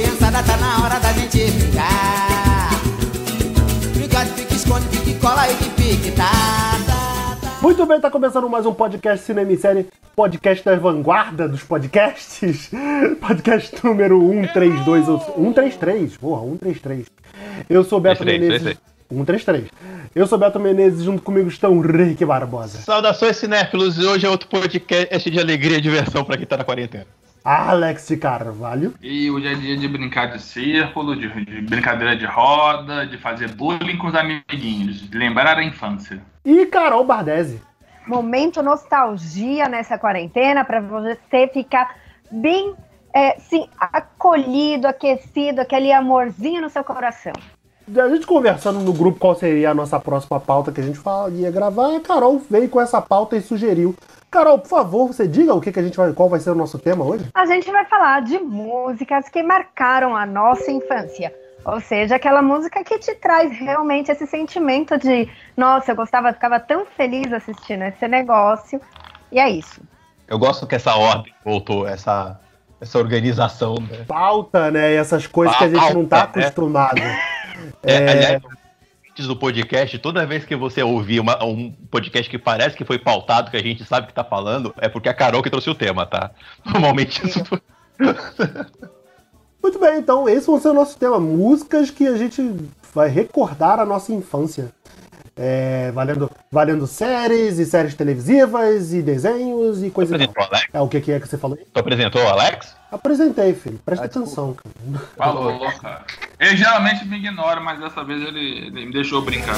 criançada, tá na hora da gente brincar. Brincar de pique, esconde, pique, cola e pique, tá, tá, tá. Muito bem, tá começando mais um podcast Cinema e Série, podcast da vanguarda dos podcasts. Podcast número 132, ou 133, porra, 133. Eu sou Beto 33, Menezes. 133. Eu sou Beto Menezes, junto comigo estão Rick Barbosa, Saudações cinéfilos, e hoje é outro podcast de alegria e diversão pra quem tá na quarentena. Alex Carvalho E hoje é dia de brincar de círculo, de, de brincadeira de roda, de fazer bullying com os amiguinhos, de lembrar a infância. e Carol Bardesi. momento nostalgia nessa quarentena para você ficar bem é, sim, acolhido, aquecido, aquele amorzinho no seu coração. A gente conversando no grupo qual seria a nossa próxima pauta que a gente fala- ia gravar, a Carol veio com essa pauta e sugeriu. Carol, por favor, você diga o que, que a gente vai, qual vai ser o nosso tema hoje? A gente vai falar de músicas que marcaram a nossa infância. Ou seja, aquela música que te traz realmente esse sentimento de, nossa, eu gostava, ficava tão feliz assistindo esse negócio. E é isso. Eu gosto que essa ordem voltou, essa, essa organização, né? Pauta, né? E essas coisas que a gente não tá Pauta, né? É, É. aliás, antes do podcast, toda vez que você ouvir uma- um podcast que parece que foi pautado, que a gente sabe que tá falando, é porque é a Carol que trouxe o tema, tá? Normalmente isso foi. Muito bem, então esse vai ser o nosso tema. Músicas que a gente vai recordar a nossa infância. É, valendo, valendo séries e séries televisivas e desenhos e coisa e Apresentou o Alex? É o que, que é que você falou? aí? Tu apresentou o Alex? Apresentei, filho. Presta Ah, atenção, cara. Falou, cara. Ele geralmente me ignora, mas dessa vez ele, ele me deixou brincar.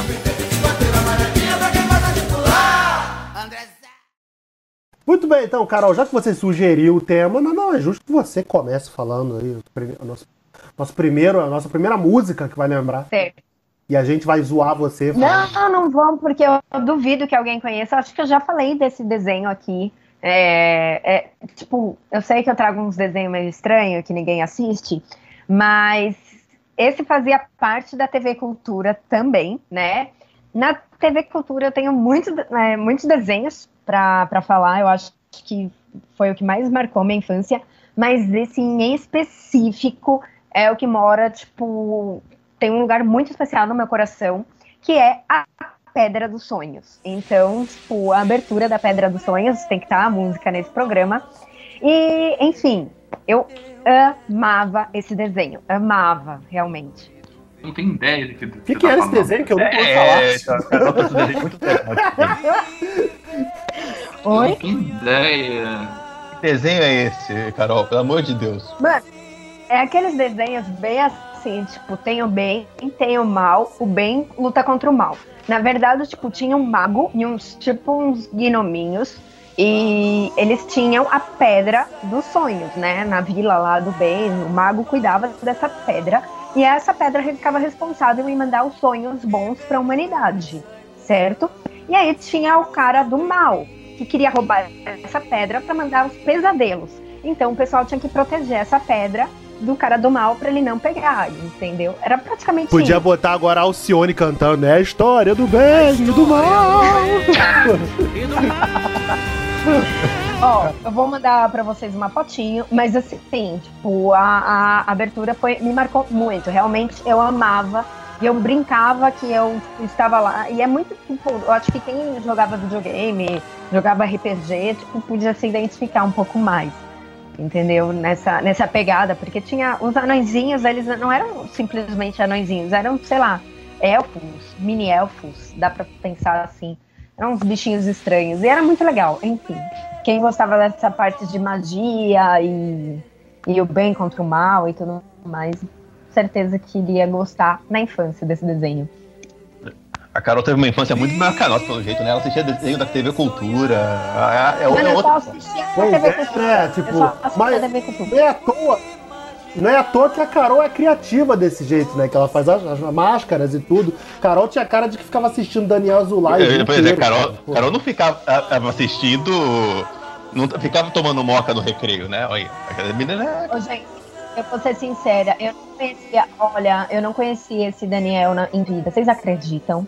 Muito bem, então, Carol, já que você sugeriu o tema, não, não, é justo que você comece falando aí o nosso, nosso primeiro, a nossa primeira música que vai lembrar. Certo. E a gente vai zoar você. falando. Não, não vão, porque eu duvido que alguém conheça. Acho que eu já falei desse desenho aqui. É, é, tipo, eu sei que eu trago uns desenhos meio estranhos que ninguém assiste, mas esse fazia parte da TV Cultura também, né? Na TV Cultura eu tenho muitos, é, muitos desenhos para falar, eu acho que foi o que mais marcou minha infância, mas esse em específico é o que mora, tipo, tem um lugar muito especial no meu coração, que é a Pedra dos Sonhos. Então, tipo, a abertura da Pedra dos Sonhos, tem que estar a música nesse programa. E, enfim, eu amava esse desenho, amava, realmente. Não tem ideia do que O que, que era esse desenho que eu nunca ouvi falar? É, a Carol trouxe um desenho muito legal. Oi? Não tem ideia. Que desenho é esse, Carol? Pelo amor de Deus. Mano, é aqueles desenhos bem assim, tipo, tem o bem, tem o mal, o bem luta contra o mal. Na verdade, tipo, tinha um mago e uns, tipo, uns gnominhos. E eles tinham a pedra dos sonhos, né? Na vila lá do bem, o mago cuidava dessa pedra. E essa pedra ficava responsável em mandar os sonhos bons para a humanidade, certo? E aí tinha o cara do mal, que queria roubar essa pedra para mandar os pesadelos. Então o pessoal tinha que proteger essa pedra do cara do mal para ele não pegar, entendeu? Era praticamente Podia isso. botar agora a Alcione cantando, é a história do bem e do mal. Ó, eu vou mandar pra vocês uma fotinho, mas assim, tipo, a, a abertura foi, me marcou muito. Realmente eu amava e eu brincava que eu estava lá. E é muito, tipo, eu acho que quem jogava videogame, jogava RPG, tipo, podia se identificar um pouco mais. Entendeu? Nessa, nessa pegada, porque tinha os anõezinhos, eles não eram simplesmente anõezinhos, eram, sei lá, elfos, mini elfos, dá pra pensar assim. Eram uns bichinhos estranhos. E era muito legal, enfim. Quem gostava dessa parte de magia e, e o bem contra o mal e tudo mais, certeza que iria gostar na infância desse desenho. A Carol teve uma infância muito maior que a nossa, pelo jeito, né? Ela assistia desenho da TV Cultura. É, é, é Mas eu outra. só assistia a Pois TV é, Cultura. Eu Tipo, mas- a TV Cultura. Não é à toa. Não é à toa que a Carol é criativa desse jeito, né? Que ela faz as, as máscaras e tudo. Carol tinha cara de que ficava assistindo Daniel Azulay. dia Pois é, Carol, cara. Carol não ficava assistindo. Não ficava tomando moca no recreio, né? Olha, a menina é Ô, gente, eu vou ser sincera, eu não conhecia, olha, eu não conhecia esse Daniel na- em vida. Vocês acreditam?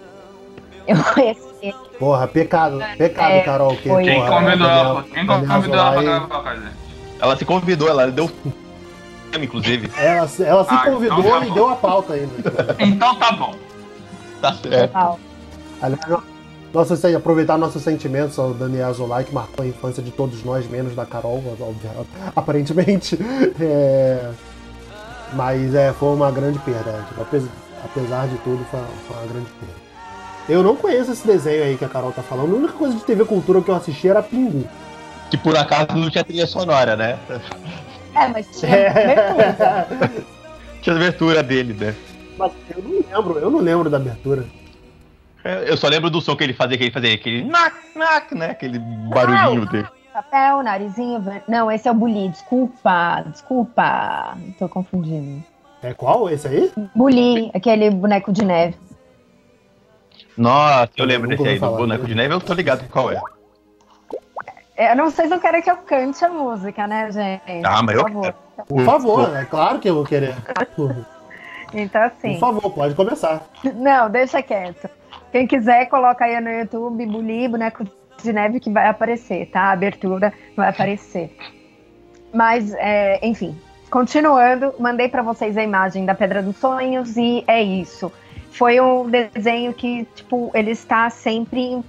Eu conheci ele. Porra, pecado. Pecado, É, Carol. Que. Quem porra, convidou ela? Quem convidou ela pra gravar? Ela se convidou, ela deu inclusive. Ela, se- ela se Ah, convidou então tá e bom. deu a pauta ainda. Então tá bom. Tá certo. Aliás, sen- aproveitar nossos sentimentos ao Daniel Azulay, que marcou a infância de todos nós, menos da Carol, aparentemente. É, mas é, foi uma grande perda. apes- apesar de tudo, foi uma grande perda. Eu não conheço esse desenho aí que a Carol tá falando. A única coisa de TV Cultura que eu assisti era Pingu. Que por acaso não tinha trilha sonora, né? É, mas tinha abertura. Tinha a abertura dele, né? Mas eu não lembro, eu não lembro da abertura. É, Eu só lembro do som que ele fazia, que ele fazia aquele knock, knock, né? Aquele barulhinho dele. Papel, narizinho. Não, esse é o Bully. Desculpa, desculpa. Tô confundindo. É qual? Esse aí? Bully, aquele boneco de neve. Nossa, eu Eu lembro desse aí, do boneco de neve, eu tô ligado qual é. É, Eu não sei se eu quero que eu cante a música, né, gente? Ah, mas eu Por favor. Por favor, é claro que eu vou querer. Por Então, assim. favor, pode começar. Não, deixa quieto. Quem quiser, coloca aí no YouTube Bully, boneco de neve que vai aparecer, tá? A abertura vai aparecer. Mas, é, enfim, continuando, mandei pra vocês a imagem da Pedra dos Sonhos e é isso. Foi um desenho que, tipo, ele está sempre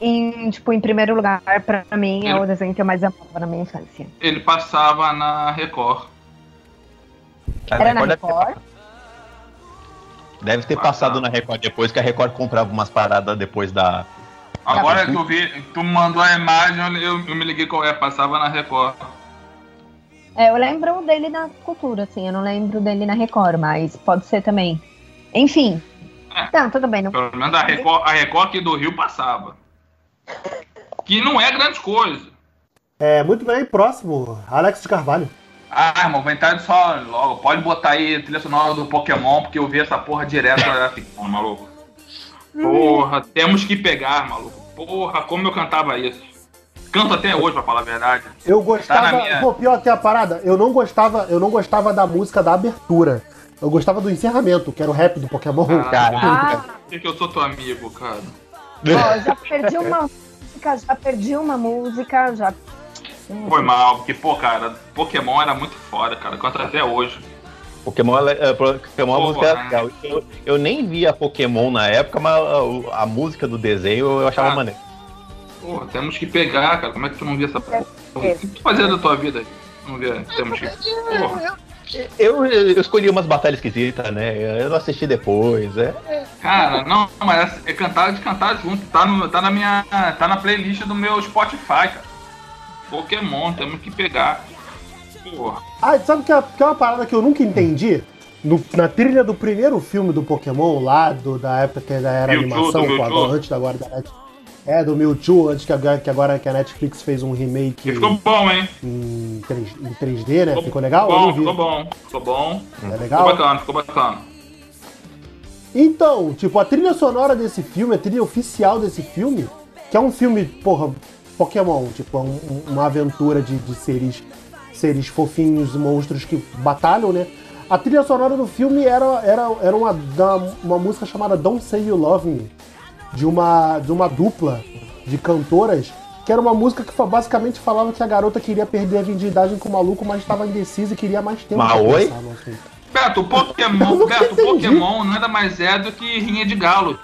em, tipo, em primeiro lugar pra mim. É o desenho que eu mais amava na minha infância. Ele passava na Record. Era na Record deve ter- Record? Deve ter passado na Record depois, que a Record comprava umas paradas depois da. Agora Tá. que eu vi, tu mandou a imagem, eu, eu me liguei qual é, passava na Record. É, eu lembro dele na cultura, assim, eu não lembro dele na Record, mas pode ser também. Enfim. É. Não, tudo bem. Não... Pelo menos a Record, a Record aqui do Rio passava. Que não é grande coisa. É, muito bem, próximo, Alex de Carvalho. Ah, irmão, vou entrar só logo. Pode botar aí a trilha sonora do Pokémon, porque eu vi essa porra direto ficando, maluco. Porra, temos que pegar, maluco. Porra, como eu cantava isso. Canto até hoje, pra falar a verdade. Eu Tá gostava. na minha- Pô, pior que a parada, eu não gostava, eu não gostava da música da abertura. Eu gostava do encerramento, que era o rap do Pokémon. Ah. Caraca. Ah, Por que que eu sou teu amigo, cara? ó, já perdi uma música, já perdi uma música, já. Foi mal, porque, pô, cara, Pokémon era muito foda, cara. Canto até hoje. Pokémon, é, é, Pokémon a Pô, música é né? legal. Eu, eu nem via Pokémon na época, mas a, a música do desenho eu achava Ah. maneiro. Porra, temos que pegar, cara. Como é que tu não via essa porra? O que tu fazia da tua vida? Não via, temos que. Porra. Eu, eu escolhi umas batalhas esquisitas, né? Eu não assisti depois. É. Cara, não, mas é cantar de cantar junto. Tá, no, tá na minha. Tá na playlist do meu Spotify, cara. Pokémon, temos que pegar. Porra. Ah, sabe que é, que é uma parada que eu nunca entendi? No- na trilha do primeiro filme do Pokémon, lá do, da época que ainda era Mewtwo, animação, Mewtwo. agora, antes da da Netflix. É, do Mewtwo, antes que agora, que agora que a Netflix fez um remake E ficou bom, hein? em, 3, em 3D, né? Ficou legal? Eu Bom, ficou bom. Ficou bom. É Ficou legal? bacana, ficou bacana. Então, tipo, a trilha sonora desse filme, a trilha oficial desse filme, que é um filme, porra, Pokémon, tipo, é um- um- uma aventura de, de seres, seres fofinhos, monstros que batalham, né? A trilha sonora do filme era, era, era uma, uma música chamada Don't Say You Love Me, de uma, de uma dupla de cantoras, que era uma música que basicamente falava que a garota queria perder a virgindade com o maluco, mas estava indecisa e queria mais tempo. Mas oi? no. Beto, Pokémon, Beto. Pokémon nada mais é do que rinha de galo.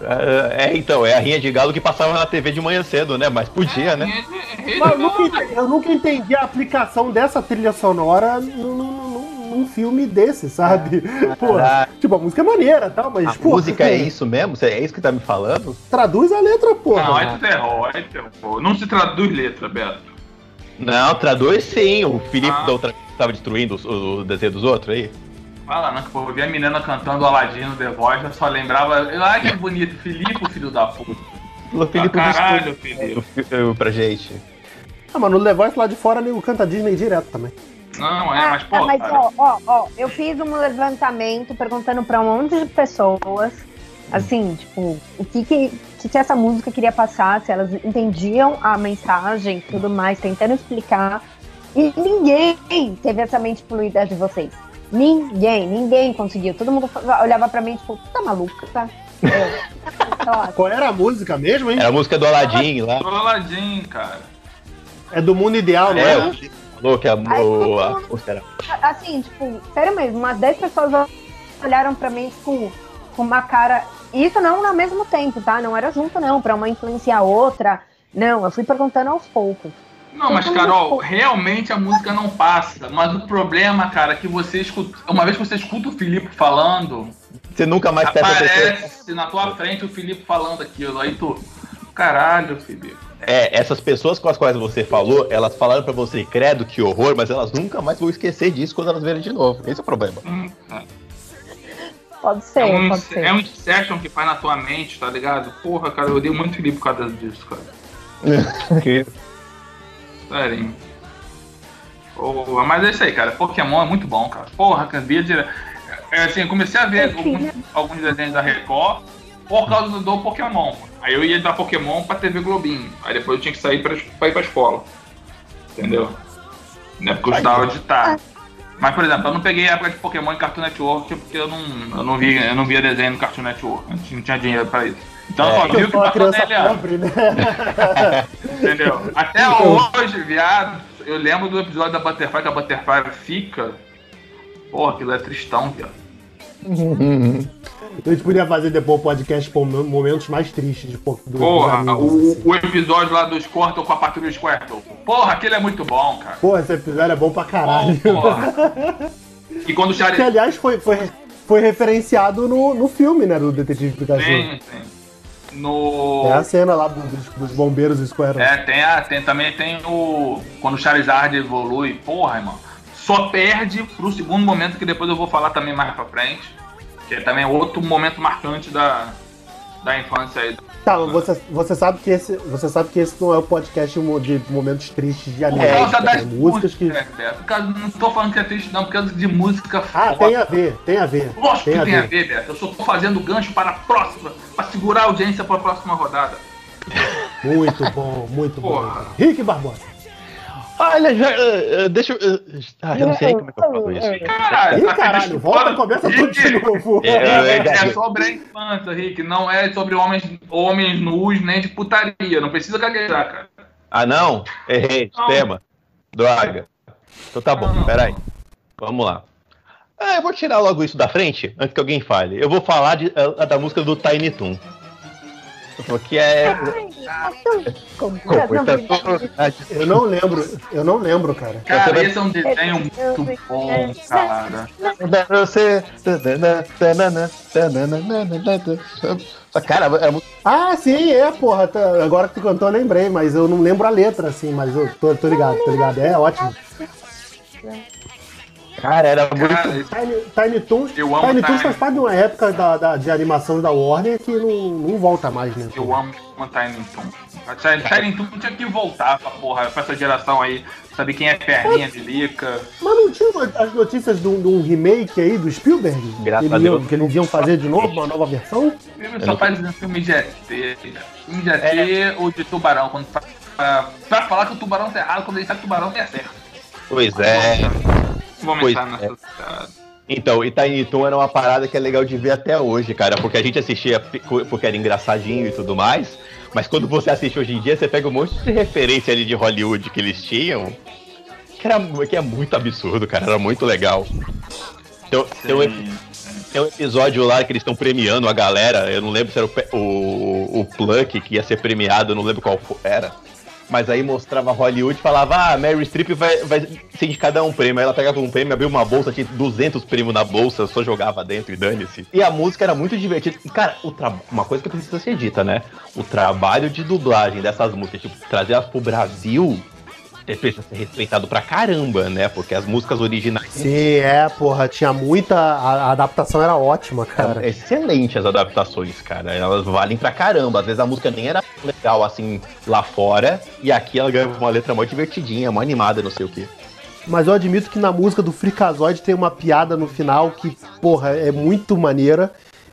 É, é, então, é a rinha de galo que passava na TV de manhã cedo, né? Mas podia, né? Rinha de- eu nunca, entendi, eu nunca entendi a aplicação dessa trilha sonora num, num filme desse, sabe? Pô, Caraca. tipo, a música é maneira, tá? Mas, A pô, música é isso mesmo? É isso que tá me falando? Traduz a letra, porra. Não, aí tu errou, aí tu errou. Não se traduz letra, Beto. Não, traduz sim. O Felipe Ah. da outra vez tava destruindo o, o desenho dos outros aí. Fala não, que pô, eu vi a menina cantando Aladino The Voice, eu só lembrava. Ai que bonito, Felipe, o filho da puta. O Felipe Ah, caralho, destruiu Felipe. o fi- o- pra gente. Ah, mas no The Voice lá de fora nego canta Disney direto também. Não, é, mas pô. Ah, mas ó, ó, ó, eu fiz um levantamento perguntando pra um monte de pessoas, assim, tipo, o que que, que que essa música queria passar, se elas entendiam a mensagem e tudo mais, tentando explicar. E ninguém teve essa mente fluida de vocês. Ninguém, ninguém conseguiu. Todo mundo olhava pra mim, tipo, tá maluca, tá? Eu, sei lá, Qual era a música mesmo, hein? Era a música do Aladdin lá. do Aladdin, cara. É do mundo ideal, não É, é? Falou que a, Aí, o, a era. Assim, tipo, sério mesmo, umas 10 pessoas olharam pra mim com, com uma cara. Isso não ao mesmo tempo, tá? Não era junto, não, pra uma influenciar a outra. Não, eu fui perguntando aos poucos. Não, mas Carol, realmente a música não passa. Mas o problema, cara, é que você escuta. Uma vez que você escuta o Filipe falando, Você nunca mais aparece na tua frente o Filipe falando aquilo. Aí tu. Caralho, Filipe. É, essas pessoas com as quais você falou, elas falaram pra você, credo, que horror, mas elas nunca mais vão esquecer disso quando elas verem de novo. Esse é o problema. Hum, é. Pode ser, É um, pode ser. é um Inception que faz na tua mente, tá ligado? Porra, cara, eu odeio muito o Felipe por causa disso, cara. Sério. Porra, mas é isso aí, cara. Pokémon é muito bom, cara. Porra, cara, via dire... é, assim, eu comecei a ver alguns, alguns desenhos da Record por causa do, Pokémon. Aí eu ia da Pokémon pra TV Globinho. Aí depois eu tinha que sair pra, pra ir pra escola. Entendeu? Não é porque eu estudava de tarde. Mas, por exemplo, eu não peguei a época de Pokémon em Cartoon Network porque eu não, eu não, vi, eu não via desenho no Cartoon Network. Eu não tinha dinheiro pra isso. Então eu só vi o Eu que passou na LA. pobre, né? Entendeu? Até hoje, viado, eu lembro do episódio da Butterfly que a Butterfly fica. Porra, aquilo é tristão, viado. A gente podia fazer depois um podcast com momentos mais tristes de do, dos Porra, o, o episódio lá do Squirtle com a patrulha Squirtle. Porra, aquele é muito bom, cara. Pô, esse episódio é bom pra caralho. Porra. E quando o Que, Charizard. aliás, foi, foi, foi referenciado no, no filme, né? Do Detetive Pikachu. Tem, tem. No. É a cena lá do- dos, dos bombeiros Square. É, tem, a, tem também tem o. Quando o Charizard evolui, porra, irmão. Só perde pro segundo momento que depois eu vou falar também mais pra frente. Que é também outro momento marcante da, da infância aí. Tá, mas você, você, sabe que esse, você sabe que esse não é o podcast de momentos tristes de Por anime. causa né? das músicas que. causa- Não tô falando que é triste, não, por causa de música Ah, foda. tem a ver, tem a ver. Lógico tem que a tem a ver. ver, Beto. Eu só tô fazendo gancho para a próxima, para segurar a audiência para a próxima rodada. Muito bom, muito bom. Porra. cara. Rick Barbosa. Olha, já, eh, eh, deixa eu. eh, Ah, eu não sei como é que eu falo isso. Caralho, Ih, caralho, volta, começa tudo de novo. É, É, é, é sobre a infância, Rick. Não é sobre homens, homens nus nem de putaria. Não precisa gaguejar, cara. Ah, não? Errei, Não. tema. Droga. Então tá bom, Não, não. peraí. Vamos lá. Ah, eu vou tirar logo isso da frente, antes que alguém fale. Eu vou falar de- da música do Tiny Toon. Porque é. Como Com muita vontade. Eu não lembro, eu não lembro, cara. Cara, esse é um desenho muito bom, cara. Você. Cara, é muito. Ah, sim, é, porra. tá- agora que tu cantou, eu lembrei, mas eu não lembro a letra, assim, mas eu tô, tô ligado, tô ligado. É ótimo. Cara, era muito. Cara, esse- Tiny, Tiny Toons, Eu amo Tiny Toons faz parte de uma época da, da- de animação da Warner que não, não volta mais, né? eu amo uma Tiny Toon. A Tiny Tiny Toon tinha que voltar pra porra, pra essa geração aí. Saber quem é perninha de lica. Mas não tinha as notícias de um, de um remake aí do Spielberg? Graças que, a eles iam, Deus. que eles iam fazer de novo, uma nova versão? O filme só faz um filme de ET. Filme de ET ou de tubarão. Quando pra, pra falar que o tubarão tá errado, quando ele sabe que o tubarão tá certo. Pois é. Não vamos Pois entrar é. nessa. Então, e Toon era uma parada que é legal de ver até hoje, cara, porque a gente assistia porque era engraçadinho e tudo mais, mas quando você assiste hoje em dia, você pega um monte de referência ali de Hollywood que eles tinham, que, era, que é muito absurdo, cara, era muito legal. Tem, tem um, tem um episódio lá que eles estão premiando a galera, eu não lembro se era o, o, o Pluck que ia ser premiado, eu não lembro qual era. Mas aí mostrava Hollywood e falava, ah, Mary Streep vai, vai ser indicada a um prêmio. Aí ela pegava um prêmio, abria uma bolsa, tinha 200 prêmios na bolsa, só jogava dentro e dane-se. E a música era muito divertida. Cara, tra... uma coisa que precisa ser dita, né? O trabalho de dublagem dessas músicas, tipo, trazer elas pro Brasil, precisa ser respeitado pra caramba, né? Porque as músicas originais Sim, é, porra, tinha muita. A, adaptação era ótima, cara. É excelente as adaptações, cara. Elas valem pra caramba. Às vezes a música nem era legal assim lá fora. E aqui ela ganha uma letra mó divertidinha, mó animada, não sei o quê. Mas eu admito que na música do Freakazoid tem uma piada no final que, porra, é muito maneira.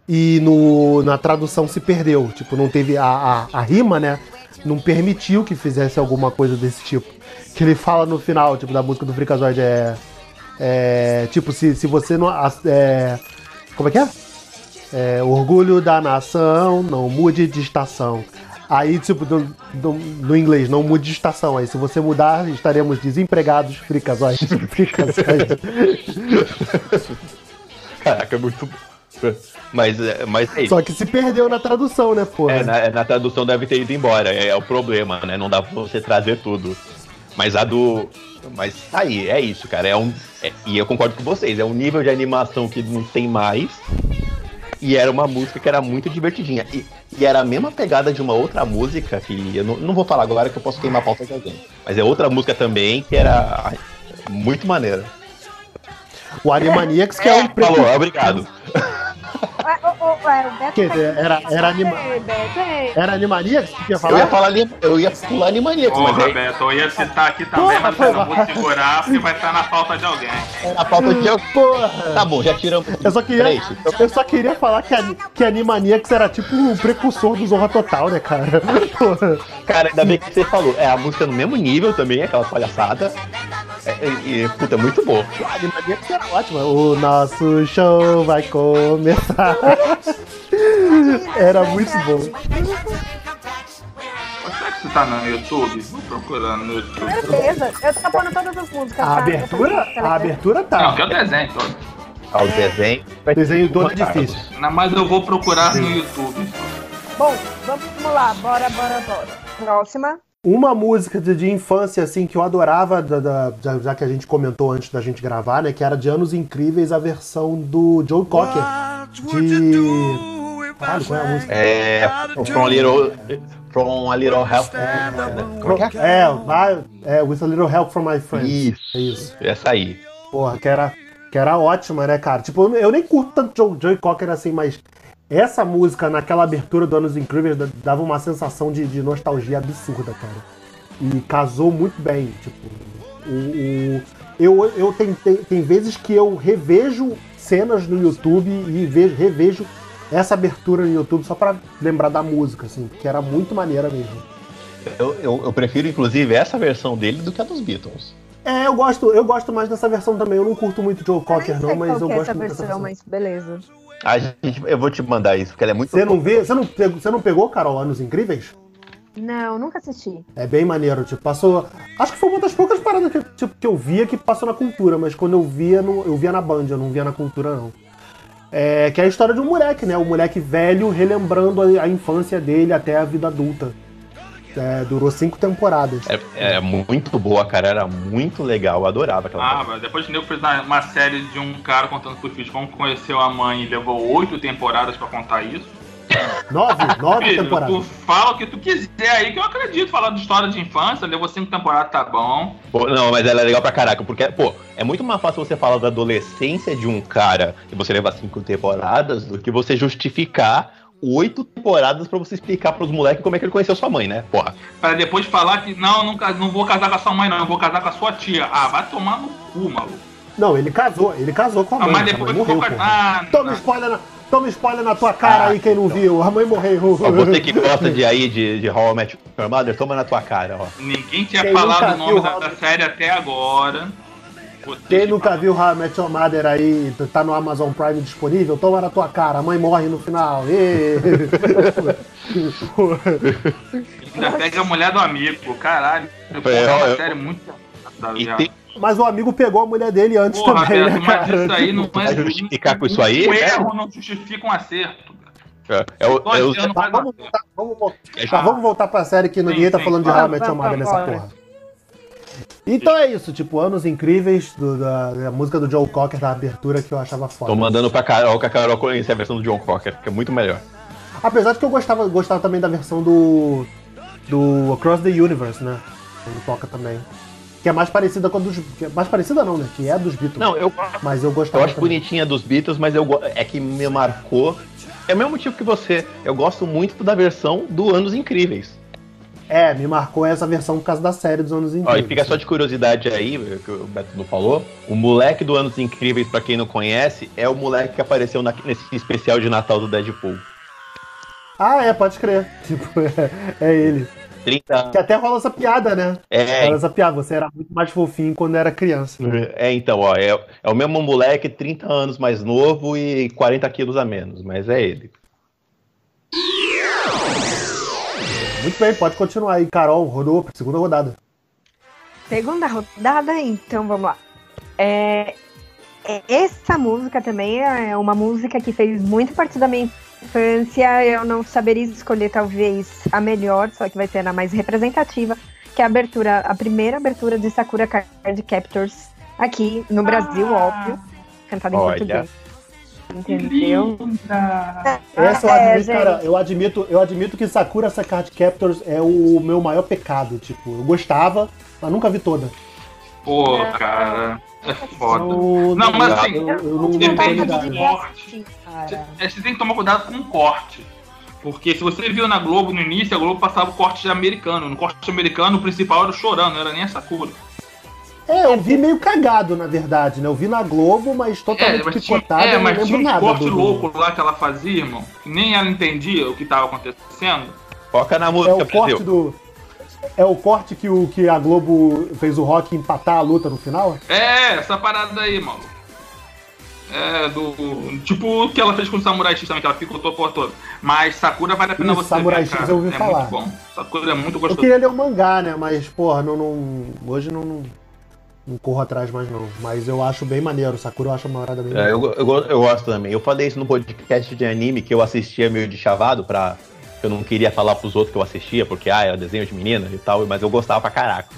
E no, na tradução se perdeu. Tipo, não teve. A, a, a rima, né? Não permitiu que fizesse alguma coisa desse tipo. Que ele fala no final, tipo, da música do Freakazoid é. É. Tipo, se, se você não. É, como é que é? É, orgulho da nação, não mude de estação. Aí, tipo, do, do- no inglês, não mude de estação. Aí, se você mudar, estaremos desempregados, fricazóis. fricazóis. Caraca, é muito. Mas, é- mas é isso. Só que se perdeu na tradução, né, pô? É, na, na tradução deve ter ido embora, é, é o problema, né? Não dá pra você trazer tudo. Mas a do. Mas tá aí, é isso, cara. É um. é- e eu concordo com vocês, é um nível de animação que não tem mais. E era uma música que era muito divertidinha. E, e era a mesma pegada de uma outra música que eu não, não vou falar agora que eu posso queimar a pauta de alguém. Mas é outra música também que era muito maneira. O Animaniacs, que é um preto. Falou, obrigado. Ué, o Beto Que, tá era- era anima-. Era Animaniacs que ia Eu ia falar? falar eu ia pular Animaniacs, mas Porra, é, Beto, eu ia citar aqui também, Porra, mas eu não vou segurar porque vai estar na falta de alguém. era a pauta de Porra! Tá bom, já tiramos. Eu só queria, Três. eu só queria falar que, a, que Animaniacs era tipo o precursor do Zorra Total, né, cara? Porra. Cara, ainda bem que você falou. É a música no mesmo nível também, aquela palhaçada. É, e, e, puta, é muito bom. A Animaniacs era ótima. O nosso show vai começar. Era muito bom. Será que você tá no YouTube? Vou procurando no YouTube. Certeza. Eu tô pondo todas as músicas. A tá? abertura, a abertura Não, tá. que é o desenho todo. Ah, o desenho. vai Desenho todo é difícil. Não, mas eu vou procurar no YouTube. Bom, vamos lá. Bora, bora, bora. Próxima. Uma música de, de infância, assim, que eu adorava, da- da- já, já que a gente comentou antes da gente gravar, né? Que era de Anos Incríveis, a versão do Joe Cocker. De. Caralho, qual é a música? É. From a Little. From a Little Help. Como é que é? É, vai, é, With a Little Help from My Friends. Isso. É isso. Essa aí. Porra, que era, que era ótima, né, cara? Tipo, eu, eu nem curto tanto Joe, Joe Cocker assim, mas essa música naquela abertura do Anos Incríveis da- dava uma sensação de, de nostalgia absurda, cara. E casou muito bem, tipo. O, o- eu eu tem, tem, tem vezes que eu revejo cenas no YouTube e vejo, revejo essa abertura no YouTube só pra lembrar da música, assim, que era muito maneira mesmo. Eu, eu, eu prefiro, inclusive, essa versão dele do que a dos Beatles. É, eu gosto, eu gosto mais dessa versão também. Eu não curto muito Joe Cocker, não, mas eu é gosto essa muito dessa versão, versão. mas beleza. A gente, eu vou te mandar isso, porque ela é muito. Você não vê? Você não, pegou, você não pegou, Carol, Anos Incríveis? Não, nunca assisti. É bem maneiro, tipo, passou. Acho que foi uma das poucas paradas que, tipo, que eu via que passou na cultura, mas quando eu via, no- eu via na Band, eu não via na cultura, não. É, que é a história de um moleque, né? O moleque velho relembrando a, a infância dele até a vida adulta. É, durou cinco temporadas. É, é muito boa, cara. Era muito legal. Eu adorava aquela. Ah, mas depois que o nego fez uma, série de um cara contando pros filhos como conheceu a mãe e levou oito temporadas pra contar isso. Nove, nove Filho, tu temporadas. fala o que tu quiser aí, que eu acredito. Falar de história de infância, levou cinco temporadas, tá bom. Pô, não, mas ela é legal pra caraca, porque, pô, é muito mais fácil você falar da adolescência de um cara e você levar cinco temporadas do que você justificar oito temporadas pra você explicar pros moleques como é que ele conheceu sua mãe, né? Porra. Pra depois falar que não, não, não vou casar com a sua mãe, não, eu vou casar com a sua tia. Ah, vai tomar no cu, maluco. Não, ele casou, ele casou com a Ah, mãe. mas a mãe depois morreu, ficou porra. Ah, Toma não. spoiler, na, toma spoiler na tua cara Ah, aí, quem não viu. A mãe morreu. Ó, você que gosta de aí de, de How I Met Your Mother, toma na tua cara, ó. Ninguém tinha Quem falado o nome da, da série até agora. Quem que nunca viu How I Met Your Mother aí, tá no Amazon Prime disponível, toma na tua cara, a mãe morre no final. Ainda pega a mulher do amigo, caralho. É, é uma série muito. tem, Mas o amigo pegou a mulher dele antes Porra, também, né, mas cara? isso aí não Vai é. justificar com isso aí, Um né? erro não justifica um acerto. é, é o- é o- Tá, vamos, voltar, vamos, voltar, é- tá, vamos voltar pra série que ninguém tá falando de How I Met Your Mother nessa porra. Então é isso, tipo, anos incríveis do- da, da música do Joe Cocker da abertura que eu achava foda. Tô mandando pra Carol que a Carol conhece a versão do John Cocker, que é muito melhor. Apesar de que eu gostava, gostava também da versão do. do Across the Universe, né? Ele toca também. Que é mais parecida com a dos. é mais parecida não, né? Que é dos Beatles. Não, eu, Mas eu eu gostava. acho também. bonitinha dos Beatles, mas eu, é que me marcou. É o mesmo motivo que você. Eu gosto muito da versão do Anos Incríveis. É, me marcou essa versão por causa da série dos anos Ó, incríveis. e fica só de curiosidade aí, que o Beto não falou. O moleque do Anos Incríveis, pra quem não conhece, é o moleque que apareceu na- nesse especial de Natal do Deadpool. Ah, é, pode crer. Tipo, é, é ele. 30 Que até rola essa piada, né? É, Rola essa piada. Você era muito mais fofinho quando era criança. é, então, ó, é, é o mesmo moleque, 30 anos mais novo e 40 quilos a menos, mas é ele. Muito bem, pode continuar aí. Carol, rodou pra segunda rodada. Segunda rodada, então vamos lá. É, é, essa música também é uma música que fez muito parte da minha infância. Eu não saberia escolher talvez a melhor, só que vai ser a mais representativa, que é a abertura, a primeira abertura de Sakura Card Captors aqui no Brasil, óbvio, cantada em Olha. português. Entendeu? Essa eu É, admito, gente. cara, eu admito, eu admito que Sakura Card Captors é o meu maior pecado. Tipo, eu gostava, mas nunca vi toda. Pô, cara. É foda. Eu- Não, mas assim, eu, eu não, depende do corte. É, Você tem que tomar cuidado com o corte. Porque se você viu na Globo no início, a Globo passava o corte americano. No corte americano, o principal era o chorando, não era nem a Sakura. É, eu vi meio cagado, na verdade, né? Eu vi na Globo, mas É, totalmente mas tinha, picotado, é, eu não mas lembro tinha do- do- loucos lá que ela fazia, irmão. Que nem ela entendia o que tava acontecendo. Foca na É música, o corte do. É o corte que, o, que a Globo fez o Rock empatar a luta no final? É, essa parada aí, maluco. É, do. Tipo o que ela fez com o Samurai X também, que ela picotou a porra toda. Mas Sakura vale a pena Isso, você Samurai ver, X cara. eu ouvi é falar. muito bom. Sakura é muito Eu gostoso. queria ler o mangá, né? Mas, porra, não, não- hoje não, não, não corro atrás mais, não. Mas eu acho bem maneiro. Sakura eu acho uma parada bem É, eu, maneira. eu, eu gosto também. Eu falei isso no podcast de anime que eu assistia meio de chavado pra. Eu não queria falar pros outros que eu assistia, porque ah, era desenho de menina e tal, mas eu gostava pra caraca.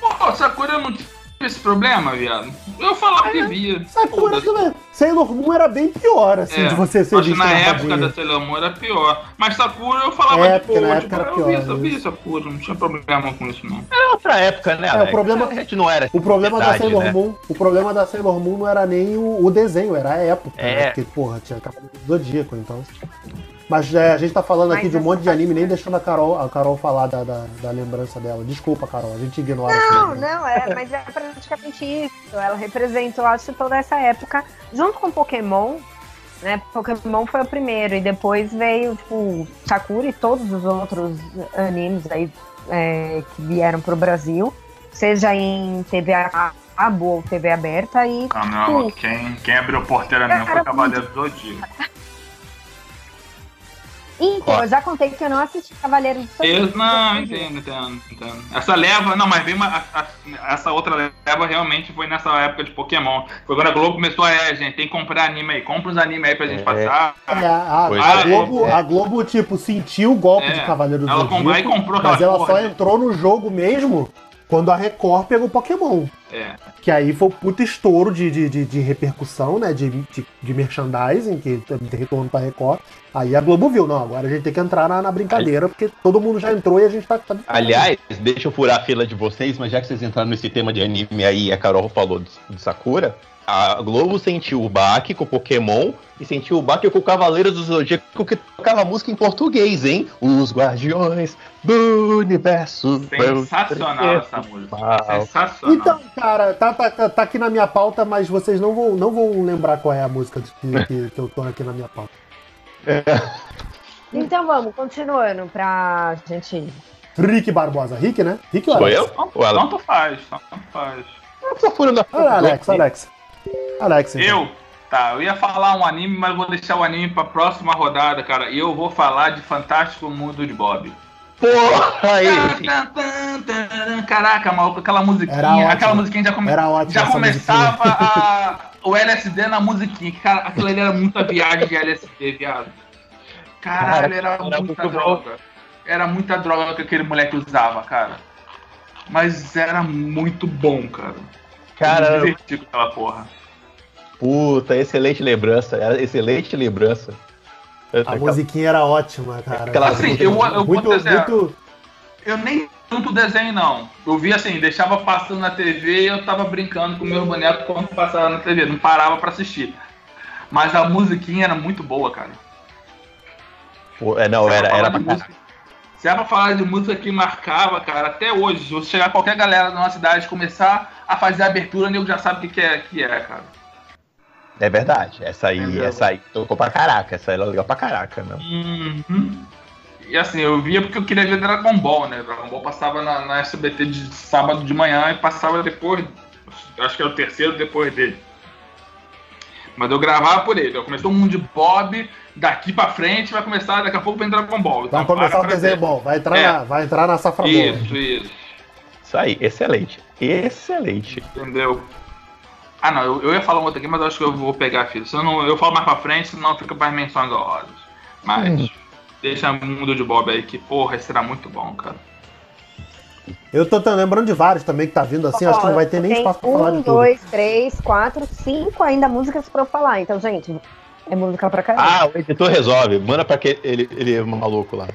Pô, Sakura não tinha esse problema, viado. Eu falava que via. Sakura também. Sailor Moon era bem pior, assim, É, de você ser acho que visto na na época da Sailor Moon era pior. Mas Sakura eu falava É, de na boa, época tipo, era eu pior, vi, eu vi isso. Sakura, não tinha problema com isso não. Era outra época, né? É, o problema- A gente não era. O problema da Verdade, Sailor né? Moon, o problema da Sailor Moon não era nem o, o desenho, era a época. É. né? Porque, porra, tinha Cavaleiro do Zodíaco, então. Mas é, a gente tá falando aqui Mas de um monte de anime, nem deixando a Carol, a Carol falar da, da, da lembrança dela. Desculpa, Carol, a gente ignora isso. Não, não, é, mas é praticamente isso. Ela representa, eu acho, toda essa época, junto com Pokémon, né? Pokémon foi o primeiro, e depois veio, tipo, Sakura e todos os outros animes aí é, que vieram pro Brasil, seja em TV a cabo ou TV aberta, e Ah, não, quem, quem abriu a porteira mesmo foi Cara, Cavaleiro do Zodíaco. Então, Ó. eu já contei que eu não assisti Cavaleiros do Eu, Zodíaco. não, entendo, entendo, entendo. Essa leva, não, mas vem uma, a- a- essa outra leva realmente foi nessa época de Pokémon. Foi quando a Globo começou a, é, gente, tem que comprar anime aí, compra os anime aí pra gente É. passar. É, a, a é. Globo, a Globo, tipo, sentiu o golpe É. de Cavaleiro do Ela comprou e Zodíaco, comprou mas ela porra, só entrou no jogo mesmo quando a Record pegou Pokémon. É. Que aí foi o puto estouro de, de, de, de repercussão, né? De, de, de merchandising, que tem retorno pra Record. Aí a Globo viu, não, agora a gente tem que entrar na, na brincadeira, porque todo mundo já entrou e a gente tá. tá Aliás, deixa eu furar a fila de vocês, mas já que vocês entraram nesse tema de anime aí, a Carol falou de, de Sakura, a Globo sentiu o baque com o Pokémon e sentiu o baque com o Cavaleiros do Zodíaco que tocava música em português, hein? Os Guardiões do Universo. Sensacional essa música. Uau. Sensacional. Então, cara, tá, tá, tá, aqui na minha pauta, mas vocês não vão, não vão lembrar qual é a música que, que, que eu tô aqui na minha pauta. Então vamos, continuando pra gente. Rick Barbosa. Rick, né? Rick ou Sou eu? Ou ela? Tanto faz, tanto faz. Eu tô furando a Olha, Alex, Alex. Alex, então. Eu? Tá, eu ia falar um anime, mas vou deixar o anime pra próxima rodada, cara. E eu vou falar de Fantástico Mundo de Bob. Porra aí! Caraca, maluco, aquela Era musiquinha, ótimo. aquela musiquinha já, come... Era ótimo já começava a- o LSD na musiquinha. Cara, aquilo ali era muita viagem de LSD, viado. Caralho, Cara, era era muita muito bom. droga. Era muita droga que aquele moleque usava, cara. Mas era muito bom, cara. Cara, Eu me diverti com aquela porra. Puta, excelente lembrança. Excelente lembrança. A musiquinha era ótima, cara. Aquela- Assim, eu, eu muito, vou dizer, muito. eu nem tanto desenho, não. Eu via assim, deixava passando na TV e eu tava brincando com meus bonecos quando passava na TV. Não parava pra assistir. Mas a musiquinha era muito boa, cara. Pô, é, não, Se era, pra era falar de pra música- Se é pra falar de música que marcava, cara, até hoje, se você chegar qualquer galera da nossa cidade e começar a fazer a abertura, o nego já sabe o que, que é, que é, cara. É verdade. Essa aí, Entendeu? essa aí tocou pra caraca. Essa aí era legal pra caraca, não. Uhum. E assim, eu via porque eu queria ver Dragon Ball, né? Dragon Ball passava na, na SBT de sábado de manhã e passava depois. Acho que era o terceiro depois dele. Mas eu gravava por ele. Eu comecei um mundo de Bob, daqui pra frente vai começar, daqui a pouco vem Dragon Ball. Vai Então, começar para o desenho bom, vai entrar, É. na, vai entrar na safra boa. Isso, isso. Isso aí, excelente. Excelente. Entendeu? Ah, não, eu, eu ia falar um outro aqui, mas eu acho que eu vou pegar, filho. Se eu, não, eu falo mais pra frente, senão fica para menções honrosas. Mas deixa o mundo de Bob aí, que porra, esse será muito bom, cara. Eu tô tô lembrando de vários também que tá vindo assim, acho que não vai ter nem espaço pra falar um, de tudo. dois, três, quatro, cinco ainda músicas pra eu falar. Então, gente, é música pra caramba. Ah, o editor resolve. Manda pra que ele, ele é maluco lá.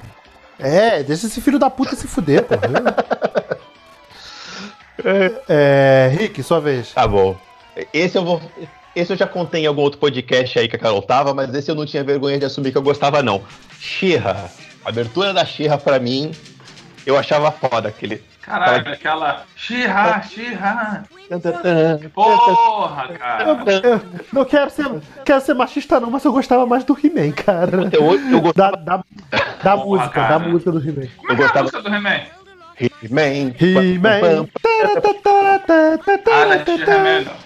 É, deixa esse filho da puta se fuder, pô. é, Rick, sua vez. Tá bom. Esse eu vou. Esse eu já contei em algum outro podcast aí que a Carol tava, mas esse eu não tinha vergonha de assumir que eu gostava, não. Xirra. A abertura da Xirra, pra mim, eu achava foda aquele. Caralho, aquela. Xirra, xirra. Porra, cara. Eu não quero ser, quero ser machista, não, mas eu gostava mais do He-Man, cara. Até hoje eu Da, gostava. da, da Porra, música, cara. da música do He-Man. Como é é a música do He-Man? He-Man. He-Man. Ah, da Xirra é melhor.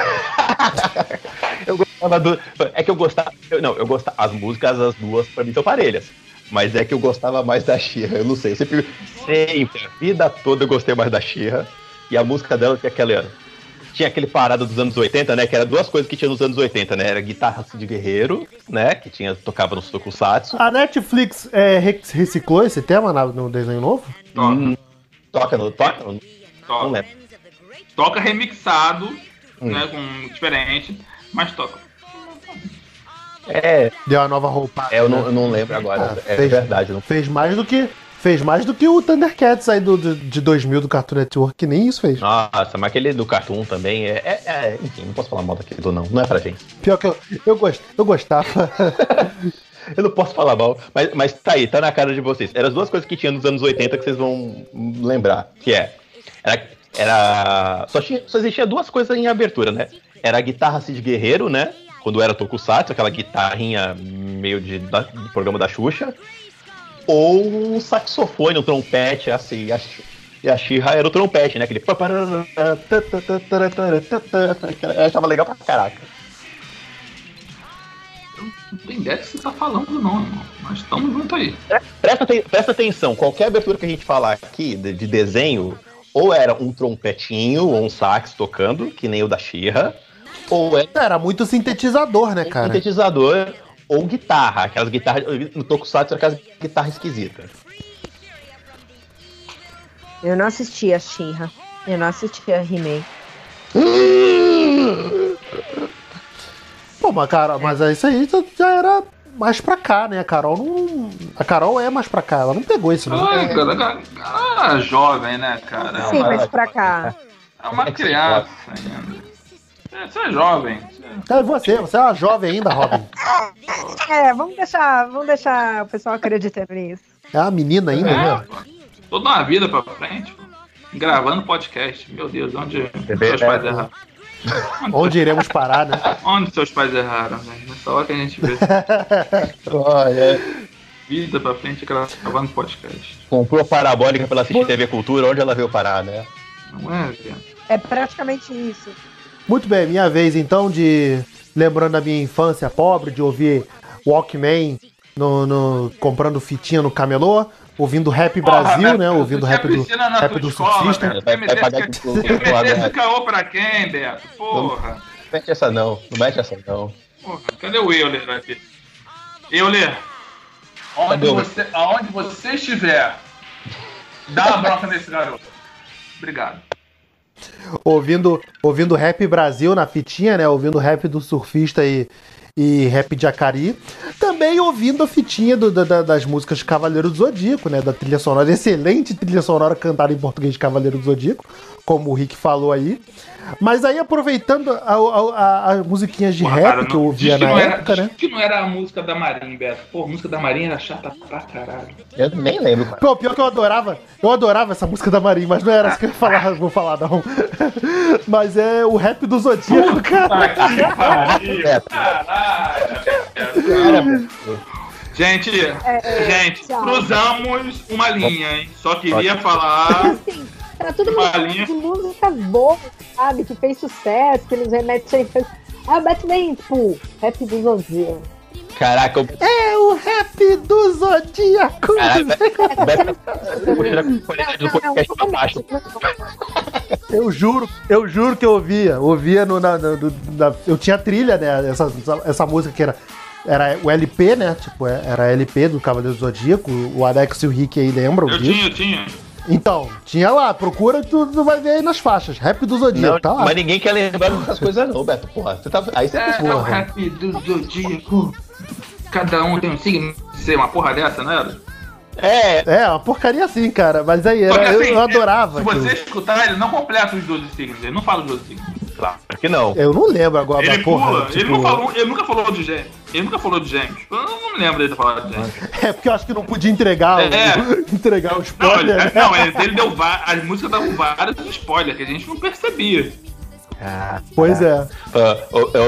Eu gostava do. É que eu gostava. eu- não, eu gostava. As músicas, as duas, pra mim, são parelhas. Mas é que eu gostava mais da Xirra, eu não sei. Eu sempre, sempre, a vida toda eu gostei mais da Xirra. E a música dela tinha aquela. Tinha aquele parada dos anos 80, né? Que era duas coisas que tinha nos anos 80, né? Era guitarra de guerreiro, né? Que tinha, tocava no Tokusatsu. A Netflix é, rec- reciclou esse tema na- no desenho novo? Toca, Hum, toca no. Toca? Não toca. lembro. Toca remixado, Hum. né? Com diferente, mas toca. É, Deu uma nova roupa. é eu, não, eu não lembro agora. Ah, é fez- verdade. Não... Fez mais do que. Fez mais do que o Thundercats aí do, do- de 2000 do Cartoon Network, que nem isso fez. Nossa, mas aquele do Cartoon também é, é, é- Enfim, não posso falar mal daquele não. Não é pra gente. Pior que eu, eu, gost, eu gostava. Eu não posso falar mal, mas, mas tá aí, tá na cara de vocês. Eram as duas coisas que tinha nos anos 80 que vocês vão lembrar. Que é. Era. Era só, tinha, só existia duas coisas em abertura, né? Era a guitarra Cid Guerreiro, né? Quando era Tokusatsu, aquela guitarrinha meio de, da- do programa da Xuxa. Ou um saxofone, um trompete, assim. E a, e a She-Ra era o trompete, né? Aquele. Eu achava legal pra caraca. Não tem ideia do que você tá falando, não, irmão. Mas estamos junto aí. Presta, presta atenção, qualquer abertura que a gente falar aqui de, de desenho, ou era um trompetinho ou um sax tocando, que nem o da Xirra, ou era Era muito sintetizador, né, cara? sintetizador ou guitarra, aquelas guitarras. No Tokusatsu era aquelas guitarras esquisitas. Eu não assisti a She-Ra. Eu não assisti a He-Man. Pô, mas, cara, mas isso aí já era mais pra cá, né? A Carol não. A Carol é mais pra cá, ela não pegou isso, não. Ai, cara, cara, cara, jovem, né, cara? É Sim, uma, mas pra cá. é uma criança ainda. É, Você é jovem. É você, você é uma jovem ainda, Robin. É, vamos deixar, vamos deixar o pessoal acreditando nisso. É uma menina ainda, É, né? Toda uma vida pra frente, pô. Gravando podcast. Meu Deus, onde Bebê, seus pais né? Onde iremos parar, né? Onde seus pais erraram, velho? Nessa hora que a gente vê Olha, vida pra frente gravando podcast. comprou a parabólica pra ela assistir TV Cultura, onde ela veio parar, né? Não é, velho? É praticamente isso. Muito bem, minha vez então de. Lembrando da minha infância pobre, de ouvir Walkman no, no- comprando fitinha no camelô, ouvindo Rap Brasil, Porra, né? Beto, Ouvindo rap do, rap do surfista. Meter esse agora. caô pra quem, Beto? Porra. Não mete essa não, não mete essa não. Porra, cadê o Euler aqui? Euler, onde o- você, aonde você estiver, dá uma bronca nesse garoto. Obrigado. ouvindo, ouvindo rap Brasil na fitinha, né? Ouvindo rap do surfista e, e rap de Acari. Também ouvindo a fitinha do- da- da- das músicas de Cavaleiro do Zodíaco, né? Da trilha sonora, excelente trilha sonora cantada em português de Cavaleiro do Zodíaco, como o Rick falou aí. Mas aí, aproveitando a, a, a- as musiquinhas de Porra, rap cara, que eu não- ouvia que na não era- época, né? que não era a música da Marinha, Beto. Pô, a música da Marinha era chata pra caralho. Eu nem lembro, cara. Pô, pior que eu adorava, eu adorava essa música da Marinha, mas não era isso que eu ia falar, vou falar não. Mas é o rap do Zodíaco, cara. que pariu, É. caralho. Gente, gente, tchau. cruzamos uma linha, hein? Só queria falar. Assim, pra tudo Uma mundo linha. de músicas boas, sabe? Que fez sucesso, que nos remete a Beto vem, tipo, rap do Zodíaco. Caraca, o É o rap do Zodíaco! Caraca, o Beto tá puxando a qualidade do podcast pra baixo. Eu juro, eu juro que eu ouvia. Ouvia no, na, na- na- eu tinha trilha, né? Essa, essa, essa música que era, era o LP, né? Tipo, é- era LP do Cavaleiro do Zodíaco. O Alex e o Rick aí lembram Eu disso. tinha, eu tinha. Então, tinha lá, procura, tu, tu vai ver aí nas faixas. Rap do Zodíaco, Não, tá lá. mas ninguém quer lembrar dessas coisas não, Beto. Porra, você tá... aí você É, tá é o porra. rap do Zodíaco. Cada um tem um signo. Ser uma porra dessa, não era? É, É, uma porcaria assim, cara. Mas aí era, eu, assim, eu adorava. Se você aquilo. escutar, ele não completa os 12 signos. Ele não fala os 12 signos. claro que não. Eu não lembro agora Ele da porra. pula. tipo, Ele, não falou, ele nunca falou de gêmeos. Ele nunca falou de gêmeos. Eu não me lembro dele ter falado de gêmeos. É porque eu acho que não podia entregar, o- É. entregar o Não, spoiler. ele, né? não ele, ele deu va- as músicas davam vários spoilers que a gente não percebia. Ah, Pois é. Ah,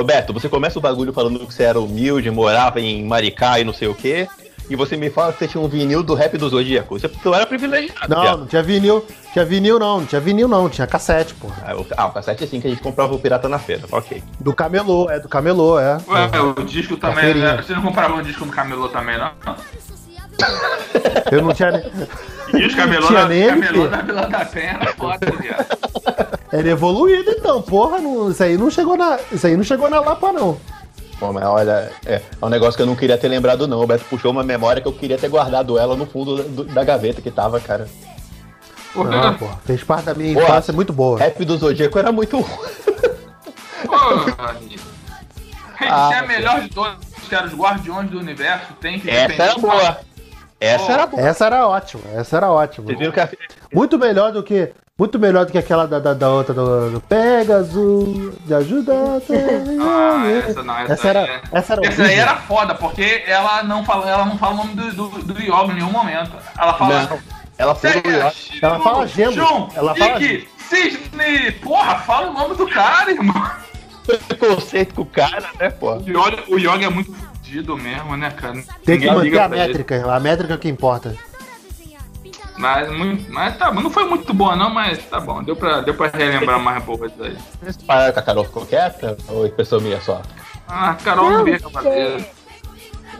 ô, Beto, você começa o bagulho falando que você era humilde, morava em Maricá e não sei o quê. E você me fala que você tinha um vinil do rap do Zodíaco. Você tu era privilegiado. Não, viado. não tinha vinil. Tinha vinil não, não tinha vinil não, tinha cassete, porra. Ah, o, ah, o cassete é assim que a gente comprava o pirata na feira. Ok. Do camelô, é do camelô, é. Ué, Uhum. o disco Da também. feirinha. né? Você não comprava um disco no camelô também, não? Eu não tinha. nem- E os camelô, Tinha na, nem camelô na Vila da Penha foda, viado. Era evoluído então, porra, não, isso aí não chegou na. Isso aí não chegou na Lapa, não. Bom, mas olha, é, é um negócio que eu não queria ter lembrado, não. O Beto puxou uma memória que eu queria ter guardado ela no fundo do- da gaveta que tava, cara. Porque, Não, porra. Fez parte da minha Porra. infância muito boa. Rap do Zodíaco era muito. porra, gente, Ah, é a melhor de era os Guardiões do Universo, tem que Essa era boa. Essa era boa. Essa era ótima, essa era ótima. Muito melhor do que. Muito melhor do que aquela da, da, da outra do, do Pegasus, de ajuda. Ah, essa não, essa, Essa era- aí é- essa era essa aí era foda, porque ela não fala, ela não fala o nome do, do, do Yoga em nenhum momento. Ela fala. Não, ela foi Sega, Ela fala gelo. Jun, Ela fala Ikki, Cisne. Porra, fala o nome do cara, irmão. preconceito com o cara, né, pô? O Yoga é muito fudido mesmo, né, cara? Tem que Ninguém manter a pra ele. métrica, a métrica que importa. Mas, muito, mas tá, não foi muito boa não, mas tá bom. Deu pra, deu pra relembrar mais um pouco disso aí. Vocês pararam que a Carol ficou quieta? Ou é impressão minha só? Ah, Carol não, via cavaleiro.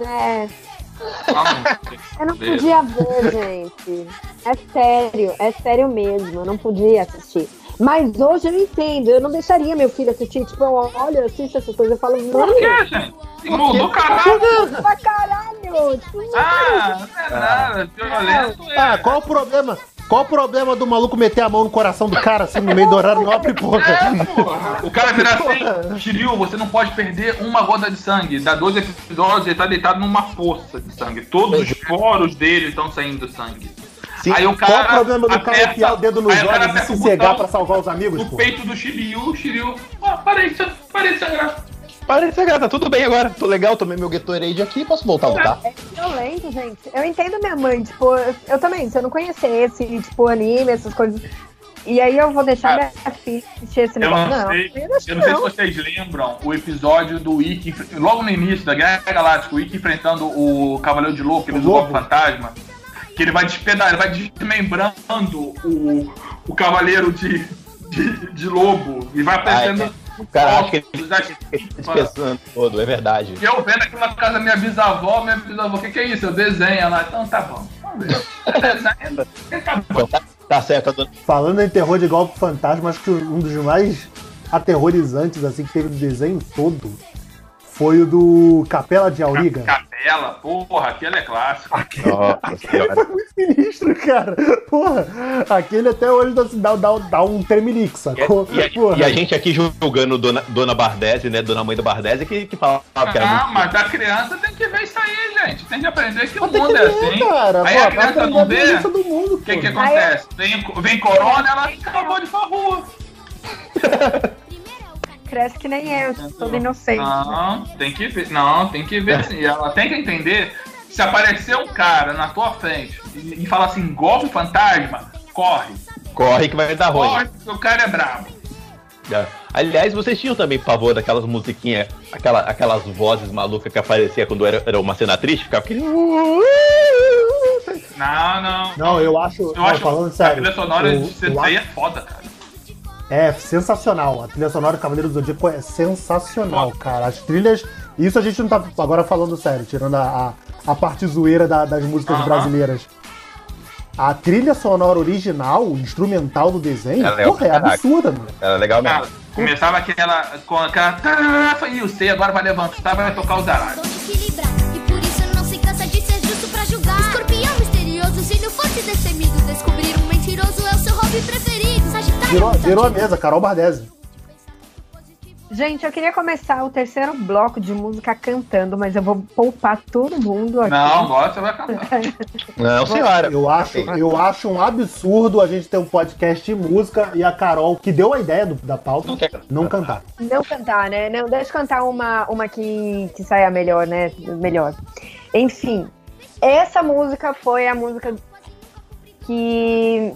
É, eu não podia ver, gente. É sério, é sério mesmo. Eu não podia assistir. Mas hoje eu entendo, eu não deixaria meu filho assistir. Tipo, eu olho, assisto essas coisas, eu falo, Por mano, que, gente? Mudou caralho. pra caralho. Tipo, Ah, não é nada. Violento é. Ah, qual o problema? Qual o problema do maluco meter a mão no coração do cara assim no meio do horário nobre, porra? É, porra. O cara virar assim, Shiryu, você não pode perder uma gota de sangue. Dá 12 episódios, ele tá deitado numa poça de sangue. Todos os poros dele estão saindo sangue. Sim, Aí o qual cara o problema do cara enfiar o dedo nos o cara olhos e o sossegar botão pra salvar os amigos, pô? peito do Shiryu, o Shiryu. Ah, parei, de ser- parei de sangrar. Para de grata, tudo bem agora. Tô legal, tomei meu Gatorade aqui posso voltar a lutar. É violento, gente. Eu entendo minha mãe, tipo, eu, eu também, se eu não conhecesse, tipo, anime, essas coisas. E aí eu vou deixar Ah. minha filha assistir esse Eu negócio. não, sei, eu eu não acho não sei se não. vocês lembram o episódio do Ikki, logo no início da Guerra Galáctica, o Ikki enfrentando o Cavaleiro de Lobo, que ele usa o fantasma, que ele vai despedar, ele vai desmembrando o, o Cavaleiro de, de, de Lobo e vai aparecendo. Ah, O cara acha que ele da fica dispensando todo, é verdade. E eu vendo aquilo na casa da minha bisavó, minha bisavó, o que, que é isso? Eu desenho ela, então tá bom. Vamos ver. Desenho, tá bom. Então, tá, tá certo, dona- Falando em terror de golpe fantasma, acho que um dos mais aterrorizantes assim que teve no desenho todo foi o do Capela de Auriga. Capela, porra, aquele é clássico. Nossa senhora. Foi muito sinistro, cara. Porra, aquele até hoje dá, dá, dá, dá um tremelique, sacou? E a, Porra. e a gente aqui julgando Dona, Dona Bardese, né? Dona mãe do Bardese, que, que falava que era Ah, muito... mas a criança tem que ver isso aí, gente. Tem que aprender que o Mas tem mundo que é ver, assim. cara. aí Pô, a criança não vê. O que que acontece? Vem, vem corona, ela acabou de pra rua. Cresce que nem eu, toda inocente. Não, tem que ver. Não, tem que ver sim. Ela tem que entender. Se aparecer um cara na tua frente e, e falar assim, golpe fantasma, corre. Corre que vai dar ruim. Corre, porque o cara é brabo. É. Aliás, vocês tinham também pavor daquelas musiquinhas, aquela, aquelas vozes malucas que aparecia quando era, era uma cena triste, ficava aquele... Não, não. Não, eu acho. Eu não, acho falando que a sério. trilha sonora eu- de eu CC é foda, cara. É sensacional. A trilha sonora do Cavaleiro do Zodíaco é sensacional, cara. As trilhas. Isso a gente não tá agora falando sério, tirando a, a, a parte zoeira da- das músicas Aham. brasileiras. A trilha sonora original, instrumental do desenho, Ela é porra, é absurda, mano. Era legal Cara, mesmo. começava aquela. com aquela. E o C agora vai levantar, vai tocar os equilibrar E por isso não se cansa de ser justo pra julgar Escorpião misterioso, se não fosse destemido Descobrir um mentiroso é o seu hobby preferido Virou, virou a mesa, Carol Bardesi. Gente, eu queria começar o terceiro bloco de música cantando, mas eu vou poupar todo mundo aqui. Não, agora você vai cantar. Não, senhora. Eu acho, eu acho um absurdo a gente ter um podcast de música e a Carol, que deu a ideia do- da pauta, Não não cantar. Não cantar, né? Não, deixa eu cantar uma, uma que, que saia melhor, né? Melhor. Enfim, essa música foi a música que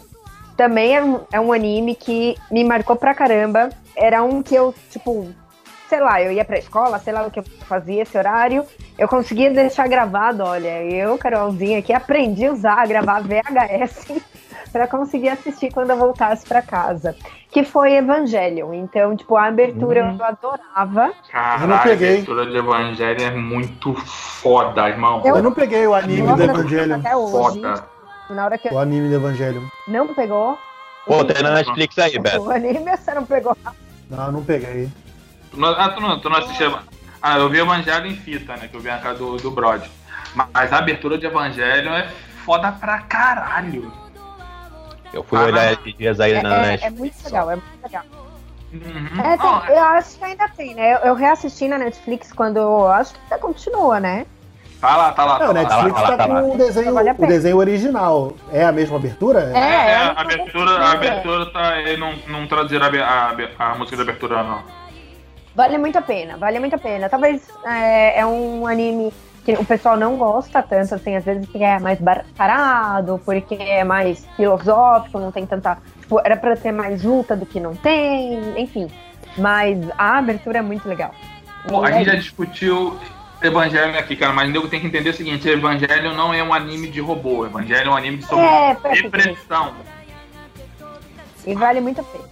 também é um, é um anime que me marcou pra caramba. Era um que eu, tipo, sei lá, eu ia pra escola, sei lá o que eu fazia esse horário. Eu conseguia deixar gravado, olha, eu, Carolzinha, aqui aprendi a usar, a gravar VHS pra conseguir assistir quando eu voltasse pra casa. Que foi Evangelion. Então, tipo, a abertura eu adorava. Caralho, Eu não peguei. a abertura de Evangelho é muito foda, irmão. Eu não peguei o anime Eu do amo Evangelho. Até hoje. Foda. Na hora que eu O anime do Evangelho. não pegou. Pô, tem na Netflix aí, Beto. O anime você não pegou. Não, não peguei. Tu não, ah, tu não, tu não assistia. Ah, eu vi Evangelho em fita, né? Que eu vi na casa do, do Brod. Mas a abertura de Evangelho é foda pra caralho. Eu fui olhar esses dias aí É, na é- é Netflix. muito legal, é muito legal. Uhum. É, tem- Não, eu acho que ainda tem, né? Eu, eu reassisti na Netflix quando. eu Acho que ainda continua, né? Tá lá, tá lá. Não, Tá lá. Netflix tá lá, tá tá lá. com o desenho, Vale o desenho original. É a mesma abertura? É, É, é a abertura, a abertura tá. Não, não traduziram a, a, a música da abertura, não. Vale muito a pena, vale muito a pena. Talvez é, é um anime que o pessoal não gosta tanto, assim, às vezes porque é mais parado, porque é mais filosófico, não tem tanta. Tipo, era pra ter mais luta do que não tem, enfim. Mas a abertura é muito legal. Pô, a gente é já discutiu Evangelho aqui, cara, mas o nego tem que entender o seguinte: Evangelho não é um anime de robô, Evangelho é um anime sobre É, depressão. E vale muito a pena.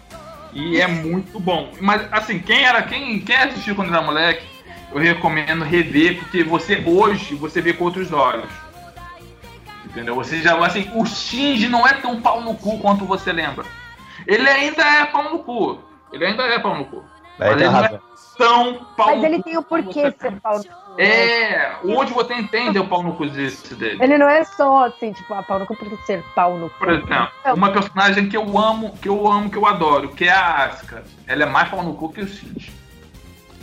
E é muito bom. Mas assim, quem era, quem, quem assistiu quando era moleque, eu recomendo rever, porque você hoje você vê com outros olhos. Entendeu? Você já assim, o Shinji não é tão pau no cu quanto você lembra. Ele ainda é pau no cu. Ele ainda é pau no cu. Mas ele não é tão pau Mas ele tem o porquê ser pau no cu. Né? É, hoje você entende o pau no cu desse dele. Ele não é só assim, tipo, a pau no cu por ser pau no cu. Por exemplo, uma personagem que eu amo, que eu amo, que eu adoro, que é a Asuka. Ela é mais pau no cu que o Shinji.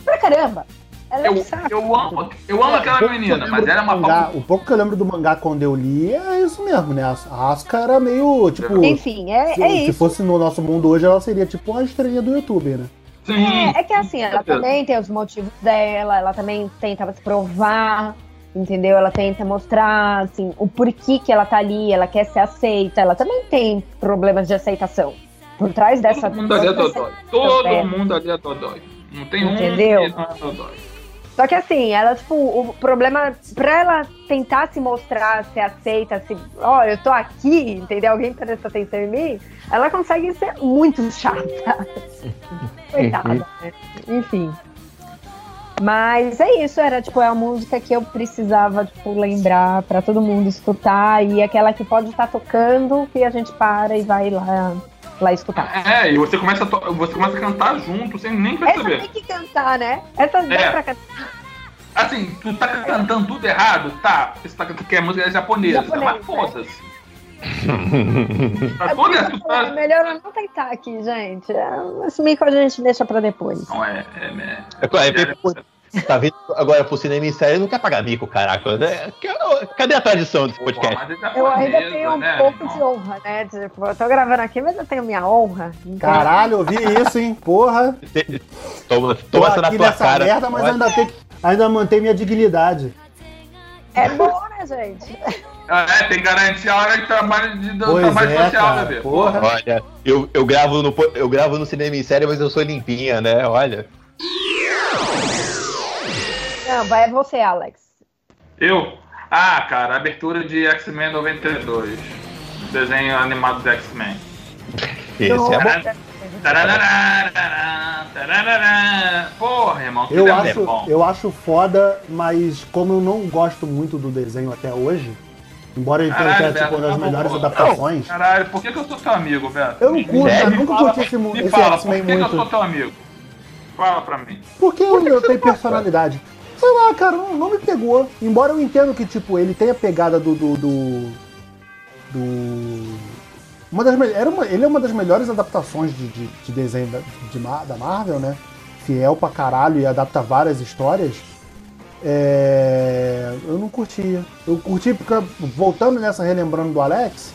Pra caramba! Ela é Eu, um saco. eu amo, eu amo O aquela menina, mas ela é uma mangá- pau no O pouco que eu lembro do mangá quando eu li é isso mesmo, né? A Asuka era meio, tipo... Enfim, é, se, é se isso. fosse no nosso mundo hoje, ela seria tipo uma estrelinha do YouTube, né? Sim. É, é que assim, ela também tem os motivos dela, ela também tenta se provar, entendeu? Ela tenta mostrar, assim, o porquê que ela tá ali, ela quer ser aceita, ela também tem problemas de aceitação. Por trás dessa... Todo mundo ali é dodói. Todo mundo ali é dodói. Não tem Entendeu? um que não é dodói. Só que assim, ela, tipo, o problema, pra ela tentar se mostrar, ser aceita, se, ó, eu tô aqui, entendeu? Alguém presta atenção em mim, ela consegue ser muito chata. Coitada, né? Enfim. Mas é isso, era tipo, é a música que eu precisava, tipo, lembrar pra todo mundo escutar e aquela que pode estar tocando que a gente para e vai lá, lá escutar. É, e você começa, a to- você começa a cantar junto sem nem Essa perceber. tem que cantar, né? Essa dá É. pra cantar. Assim, tu tá cantando tudo errado? Tá, porque você tá cantando que a música é japonesa, Japonês, mas né? foda-se. Tá É, toda essa tá... melhor eu não tentar aqui, gente. É, Esse mico a gente deixa pra depois. Não, é, é, é. É claro, é porque, pô, Tá vindo agora pro cinema em série não quer pagar mico, caraca. né? Cadê a tradição desse podcast? É japonesa, Eu ainda tenho um né, pouco irmão? de honra, né? Tipo, eu tô gravando aqui, mas eu tenho minha honra. Então, Caralho, eu vi isso, hein? Porra. Toma, Tô toma essa na aqui tua nessa cara. merda, mas ainda, tem, ainda mantém minha dignidade. É bom, né, gente? É, tem que garantir a hora de trabalho, de, Pois trabalho é, social, cara, bebê. porra. Olha, eu, eu, gravo no, eu gravo no cinema em série, mas eu sou limpinha, né? Olha. Não, vai você, Alex. Eu? Ah, cara, abertura de X-Men 92. Desenho animado do X-Men. Esse é bom. Porra, irmão, que Eu desenho acho, bom. eu acho foda, mas como eu não gosto muito do desenho até hoje, embora que é Caralho, tipo uma das tá melhores adaptações, Caralho, por que, que eu sou teu amigo, Beto? eu não curto, eu nunca curti esse, Me esse fala, por que, que eu sou teu amigo? Fala pra mim. Porque eu, eu tenho personalidade. Sei lá, cara, não, não me pegou. Embora eu entenda que, tipo, ele tenha pegada do. do. do. do- uma das, era uma, ele é uma das melhores adaptações de, de, de desenho da, de da Marvel, né? Fiel pra caralho e adapta várias histórias. É, eu não curtia. Eu curti porque, voltando nessa, relembrando do Alex,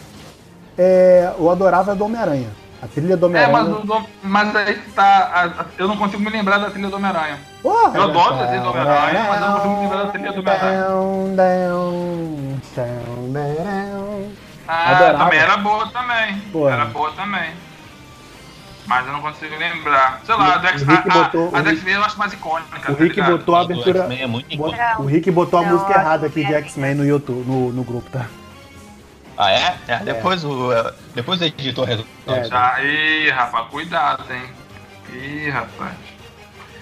é, eu adorava a do Homem-Aranha. A trilha do É, Homem-Aranha. mas, o do- mas aí tá. a- a- eu não consigo me lembrar da trilha do Homem-Aranha. Porra, Eu adoro o desenho do Homem-Aranha, mas eu não consigo me lembrar da trilha do Homem-Aranha. Ah, Adorava. também era boa também. Porra. Era boa também. Mas eu não consigo lembrar. Sei lá, a Dex, O Rick a, botou- a, a o Dex Rick- V eu acho mais icônica. O tá Rick ligado? botou a abertura. É muito icônico. O Rick botou a Não, música acho errada aqui de é. X-Men no YouTube, no, no grupo, tá? Ah, é? É, depois o. é, Depois o editor resolve. É. Já, ih, rapaz, cuidado, hein. Ih, rapaz.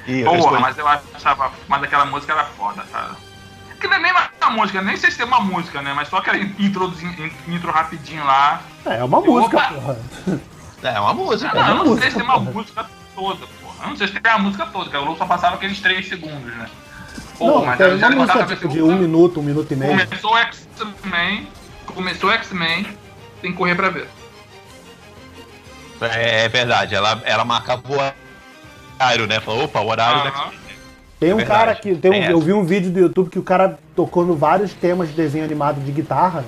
Eu Porra, escolhi- mas eu achava. Mas aquela música era foda, cara. Que não é nem uma música, nem sei se tem uma música, né? Mas só aquela introduzinho, intro rapidinho lá. É, é uma Eu música, vou- porra. É uma música. Ah, não, eu não música, sei se tem uma porra. música toda, porra. Eu não sei se tem a música toda, porque o Lu só passava aqueles 3 segundos, né? Pô, Não, mas já uma música tipo de um minuto, um minuto e meio. Começou o X-Men, começou o X-Men, tem que correr pra ver. É, é verdade, ela, ela marcava o horário, né? Falou, opa, o horário da Aham. Tem um É cara que. Tem um- Tem eu vi um vídeo do YouTube que o cara tocando vários temas de desenho animado de guitarra.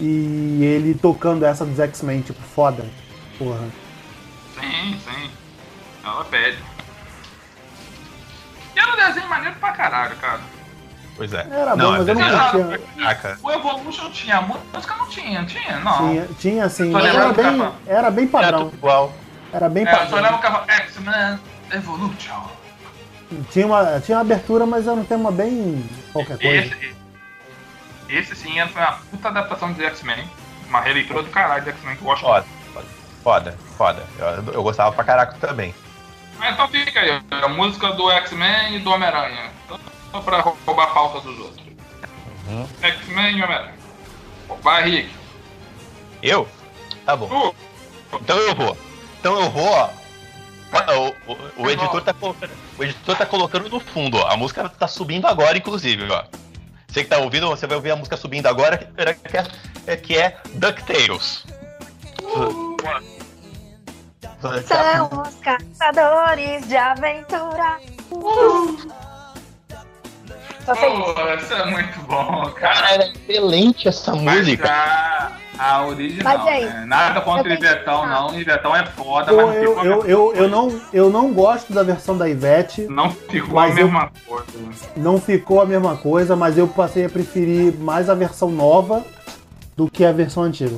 E ele tocando essa dos X-Men, tipo, foda. Porra. Sim, sim. Ela pede. E era um desenho maneiro pra caralho, cara. Pois é. Era bom, mas eu não curtia. Caraca. O Evolution tinha, música não tinha, tinha, não. Tinha, tinha assim, mas era bem, era bem Era padrão. tudo igual. Era bem É, eu só padrão. olhava o X-Men Evolution. Tinha uma, tinha uma abertura, mas era um tema bem qualquer coisa. Esse, esse sim foi uma puta adaptação de X-Men. Uma releitura do caralho de X-Men que eu gosto Foda, foda, foda, foda. Eu, eu gostava pra caraca também. Então fica aí, a música do X-Men e do Homem-Aranha. Só pra roubar a pauta dos outros. Uhum. X-Men e Homem-Aranha. Vai, Rick. Eu? Tá bom. Tu, Então eu vou. Então eu vou, Ó, O, o, o editor tá colocando, o editor tá colocando no fundo, ó. A música tá subindo agora, inclusive, ó. Você que tá ouvindo, você vai ouvir a música subindo agora, que é, que é DuckTales. São os caçadores de aventura. Só sei isso. Pô, isso é muito bom, cara. Cara, é excelente essa Mas música. a, a original, Mas, gente, né? Nada contra o eu Ivetão, não. Ivetão é foda, Eu, mas não eu, ficou, eu, eu, eu não, eu não gosto da versão da Ivete, não ficou a eu- mesma coisa. não ficou a mesma coisa, mas eu passei a preferir mais a versão nova do que a versão antiga.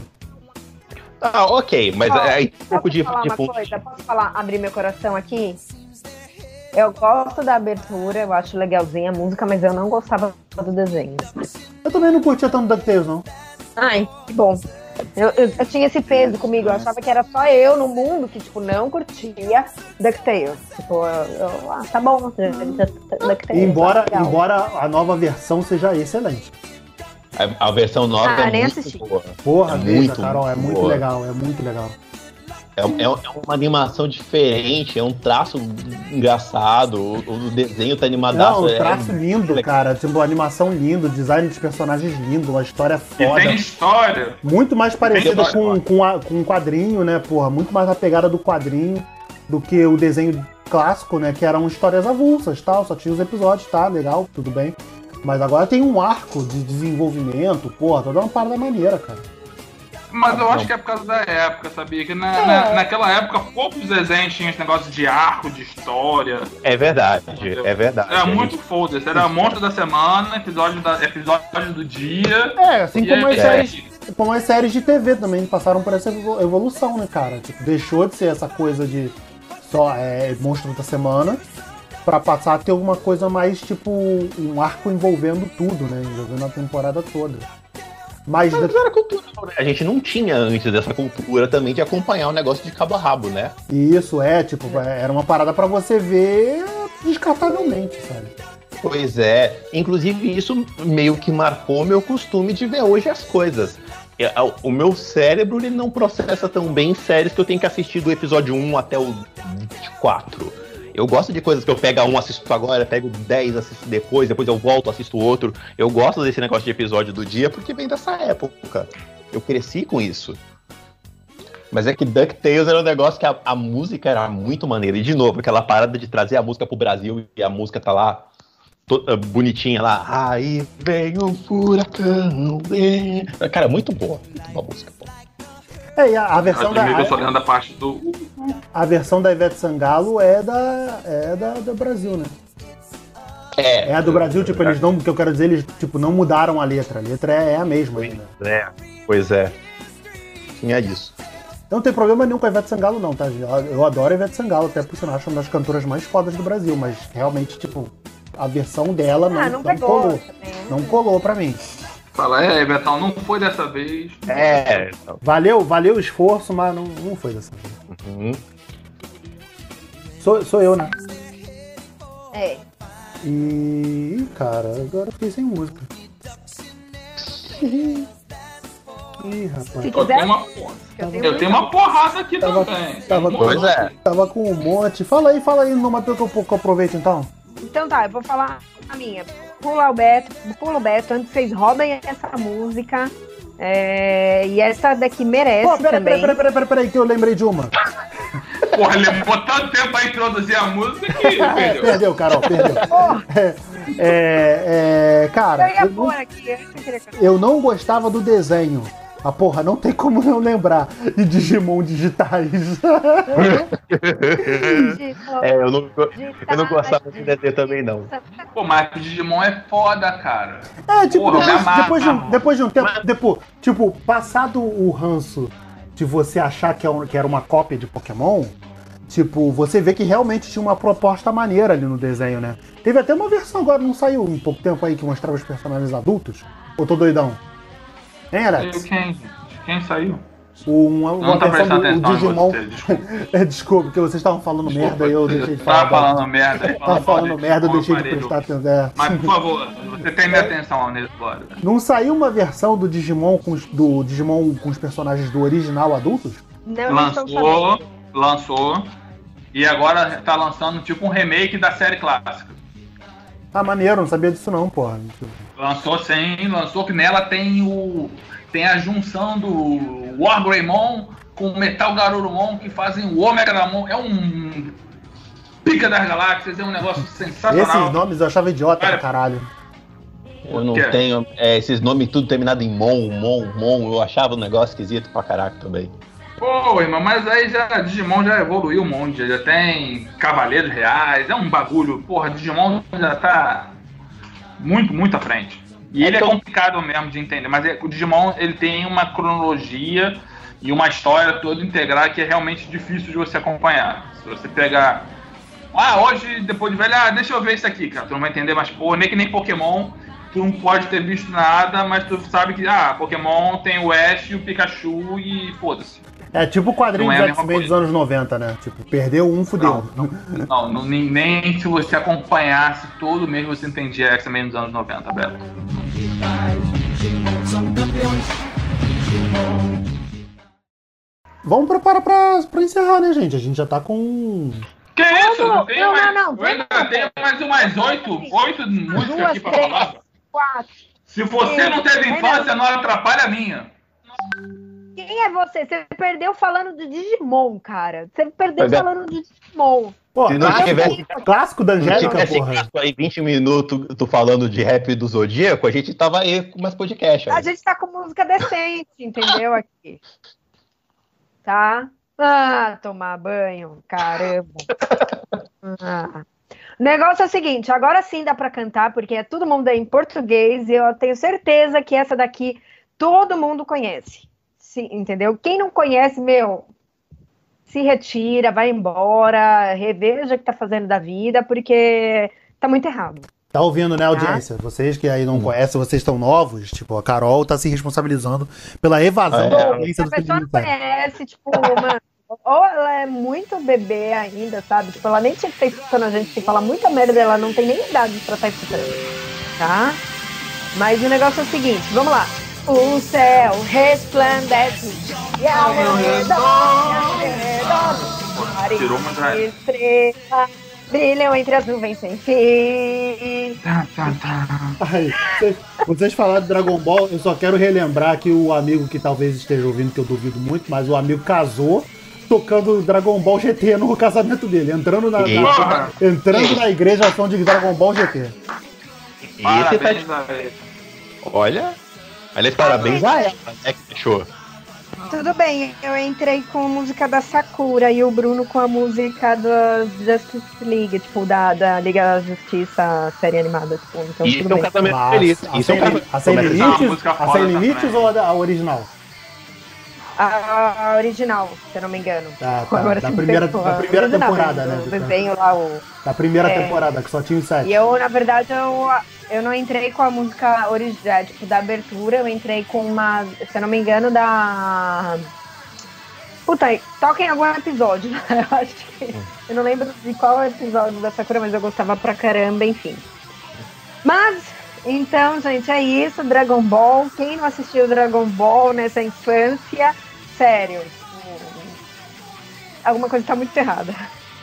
Ah, ok, mas é aí um pouco de, falar de uma fundo. coisa? Posso falar, abrir meu coração aqui? Eu gosto da abertura, eu acho legalzinha a música, mas eu não gostava do desenho. Eu também não curtia tanto DuckTales, não. Ai, que bom. Eu, eu, eu tinha esse peso comigo, eu achava que era só eu no mundo que, tipo, não curtia DuckTales. Tipo, eu, eu- ah, tá bom, DuckTales. E embora, tá embora a nova versão seja excelente. A, a versão nova Ah, é nem muito assisti. boa. Porra, É veja, muito, Carol, é muito muito boa. legal, é muito legal. É, é- é uma animação diferente, é um traço engraçado, o, o desenho tá animadaço. Não, o é- traço lindo, legal. cara. Tipo, animação lindo, design dos personagens lindo, uma história E foda. tem história. Muito mais parecida Tem com, com, a- com um quadrinho, né, porra? Muito mais na pegada do quadrinho do que o desenho clássico, né? Que eram histórias avulsas tal, só tinha os episódios, tá? Legal, tudo bem. Mas agora tem um arco de desenvolvimento, porra, toda uma parada maneira, cara. Mas eu acho que é por causa da época, sabia? Que na, É. na- naquela época poucos desenhos tinham esse negócio de arco, de história. É verdade, é verdade. Era gente- muito foda-se. Era monstro da semana, episódio, da, episódio do dia. É, assim como as é- séries, como as séries de TV também passaram por essa evo- evolução, né, cara? Tipo, deixou de ser essa coisa de só é, monstro da semana pra passar a ter alguma coisa mais tipo um arco envolvendo tudo, né? Envolvendo a temporada toda. Mas, Mas era cultura, né? A gente não tinha antes dessa cultura também de acompanhar o negócio de cabo a rabo, né? isso é, tipo, era uma parada pra você ver descartavelmente, sabe? Pois é. Inclusive, isso meio que marcou meu costume de ver hoje as coisas. É, O meu cérebro ele não processa tão bem séries que eu tenho que assistir do episódio 1 até o 24. Eu gosto de coisas que eu pego um, assisto agora, pego 10, assisto depois, depois eu volto, assisto outro. Eu gosto desse negócio de episódio do dia porque vem dessa época. Eu cresci com isso. Mas é que DuckTales era um negócio que a, a música era muito maneira. E de novo, aquela parada de trazer a música pro Brasil e a música tá lá eh, bonitinha lá. Aí vem o furacão. Cara, muito boa. Muito boa música, pô. É, e a, a versão eu da, lembro da parte do. a versão da Ivete Sangalo é da, é da, do Brasil, né? É, É a do Brasil, tipo, eles não, o que eu quero dizer, eles, tipo, não mudaram a letra. A letra é, é a mesma ainda. é, pois é. Tinha isso. Então não tem problema nenhum com a Ivete Sangalo, não, tá? Eu eu adoro a Ivete Sangalo, até por sinal, acho uma das cantoras mais fodas do Brasil, mas realmente, tipo, a versão dela não, Ah, não não pegou. colou. também. Não colou pra mim. Fala, é, Betão, não foi dessa vez. É. Valeu, valeu o esforço, mas não, não foi dessa vez. uhum. Sou, sou eu, né? É. E. Ih, cara, agora eu fiquei sem música. Ih, rapaz. Se Eu tenho quiser, uma, eu tenho, eu tenho uma porrada aqui Tava- também. tava com- Pois é. Tava com um monte. Fala aí, fala aí no Matheus que eu, que eu aproveito então. Então tá, eu vou falar a minha. Pula o Beto, pula o Beto, antes vocês roubem essa música. É, e essa daqui merece Pô, peraí, também. peraí, peraí, peraí, peraí, que eu lembrei de uma. Porra, levou tanto tempo pra introduzir a música que perdeu. perdeu, Carol, perdeu. É, é, é, cara, Eu eu não, eu não gostava do desenho. Ah, porra, não tem como não lembrar de Digimon digitais. É, eu não, eu não gostava de desenho também, não. Pô, mas Digimon é foda, cara. É, tipo, Porra, depois, depois de um, depois de um tempo, depois, tipo, passado o ranço de você achar que, é um- que era uma cópia de Pokémon, tipo, você vê que realmente tinha uma proposta maneira ali no desenho, né? Teve até uma versão agora, não saiu um pouco tempo aí, que mostrava os personagens adultos? Ou tô doidão? Hein, Alex? Quem? Quem saiu? Uma, uma Não tá versão prestando do atenção Digimon. você, desculpa. É, desculpa, porque vocês estavam falando merda e eu deixei de falar. Tava falando merda. Tava falando merda, eu deixei de prestar atenção. É. Mas, por favor, você tem minha atenção nesse agora. Não saiu uma versão do Digimon com os, do Digimon com os personagens do original adultos? Não, Lançou, lançou. E agora tá lançando tipo um remake da série clássica. Ah, maneiro, não sabia disso não, porra. Lançou sim, lançou que nela tem o. Tem a junção do Wargreymon com o Metal Garurumon que fazem o Omega Damon. É um pica das galáxias, é um negócio sensacional. Esses nomes eu achava idiota pra Cara, caralho. Eu não tenho. é, esses nomes tudo terminado em Mon, Mon, Mon. Eu achava um negócio esquisito pra caraca também. Pô, irmão, mas aí já Digimon já evoluiu um monte, já tem Cavaleiros Reais, é um bagulho. Porra, Digimon já tá muito, muito à frente. E ele é complicado mesmo de entender, mas é- o Digimon ele tem uma cronologia e uma história toda integral que é realmente difícil de você acompanhar. Se você pegar. Ah, hoje, depois de velho, ah, deixa eu ver isso aqui, cara. Tu não vai entender, mas, pô, nem que nem Pokémon, tu não pode ter visto nada, mas tu sabe que, ah, Pokémon tem o Ash e o Pikachu e foda-se. É tipo o quadrinho Não é mesma X-Men dos anos 90, né? Tipo, perdeu um, fudeu. Não, não, nem, nem se você acompanhasse todo mês você entendia X-Men dos anos 90, Beto. Vamos preparar pra, pra encerrar, né, gente? A gente já tá com. Que isso? Não, Tem não, mais, não, não, eu ainda tenho mais umas oito, oito músicas Duas, aqui pra três. falar. Quatro. Se você não teve Não, infância, não atrapalha a minha. Quem é você? Você perdeu falando do Digimon, cara. Você perdeu é. falando do Digimon. Pô, Se não clássico, tivesse- clássico da Se Angélica, tivesse porra. gasto aí 20 minutos tu falando de rap do Zodíaco, a gente tava aí com umas podcasts. A aí. gente tá com música decente, entendeu? Aqui. Tá? Ah, tomar banho, caramba. Ah. O negócio é o seguinte, agora sim dá pra cantar, porque é todo mundo é em português e eu tenho certeza que essa daqui todo mundo conhece. Sim, entendeu? Quem não conhece, meu, se retira, vai embora, reveja o que tá fazendo da vida, porque tá muito errado. Tá ouvindo, né, audiência? Vocês que aí não conhecem, vocês estão novos, tipo, a Carol tá se responsabilizando pela evasão É. da Se audiência a do pessoa não conhece, tipo, mano, ou ela é muito bebê ainda, sabe? Tipo, ela nem tinha que estar escutando a gente, que fala muita merda, ela não tem nem idade pra estar escutando, tá? Mas o negócio é o seguinte, vamos lá. O céu resplandece e ao meu redor, ao meu redor, Tirou uma várias estrelas brilham entre as nuvens sem fim. Tá, tá, tá. Ai, vocês, vocês falaram de Dragon Ball, eu só quero relembrar que o amigo que talvez esteja ouvindo, que eu duvido muito, mas o amigo casou tocando Dragon Ball GT no casamento dele, entrando na, na- entrando na igreja ao som de Dragon Ball GT. Esse tá parabéns ele. Olha. Aliás, parabéns a ela, né, que fechou. Tudo bem, eu entrei com a música da Sakura e o Bruno com a música da Justice League, tipo, da, da Liga da Justiça série animada. Tipo, então E tudo é um bem. casamento feliz. a Isso é um sem, casamento. a sem é limites, a sem limites ou a, da- a original? A, a original, se eu não me engano. Tá, tá, Agora da primeira- pegou. da primeira original, temporada, né, do- desenho lá, o... Da primeira É. temporada, que só tinha os sete. E eu, na verdade, eu, eu não entrei com a música original, tipo, da abertura, eu entrei com uma, se eu não me engano, da. Puta, toca em algum episódio, né? Eu acho que. Eu não lembro de qual episódio da Sakura, mas eu gostava pra caramba, enfim. Mas, então, gente, é isso, Dragon Ball. Quem não assistiu Dragon Ball nessa infância, sério, tipo, alguma coisa tá muito errada.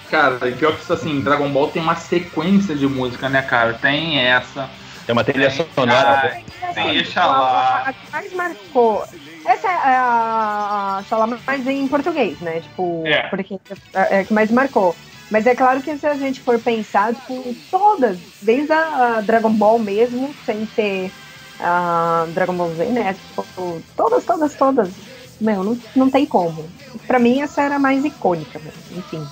Cara, e pior que isso assim, Dragon Ball tem uma sequência de música, né, cara? Tem essa. Tem uma trilha Tem, sonora. cara, Deixa lá. A que mais marcou. Essa é a, a falar mais em português, né? Tipo, É. porque é a que mais marcou. Mas é claro que se a gente for pensar, tipo, todas, desde a Dragon Ball mesmo, sem ser a Dragon Ball Z, né? Tipo, todas, todas, todas. Meu, não, não tem como. Pra mim, essa era a mais icônica, enfim.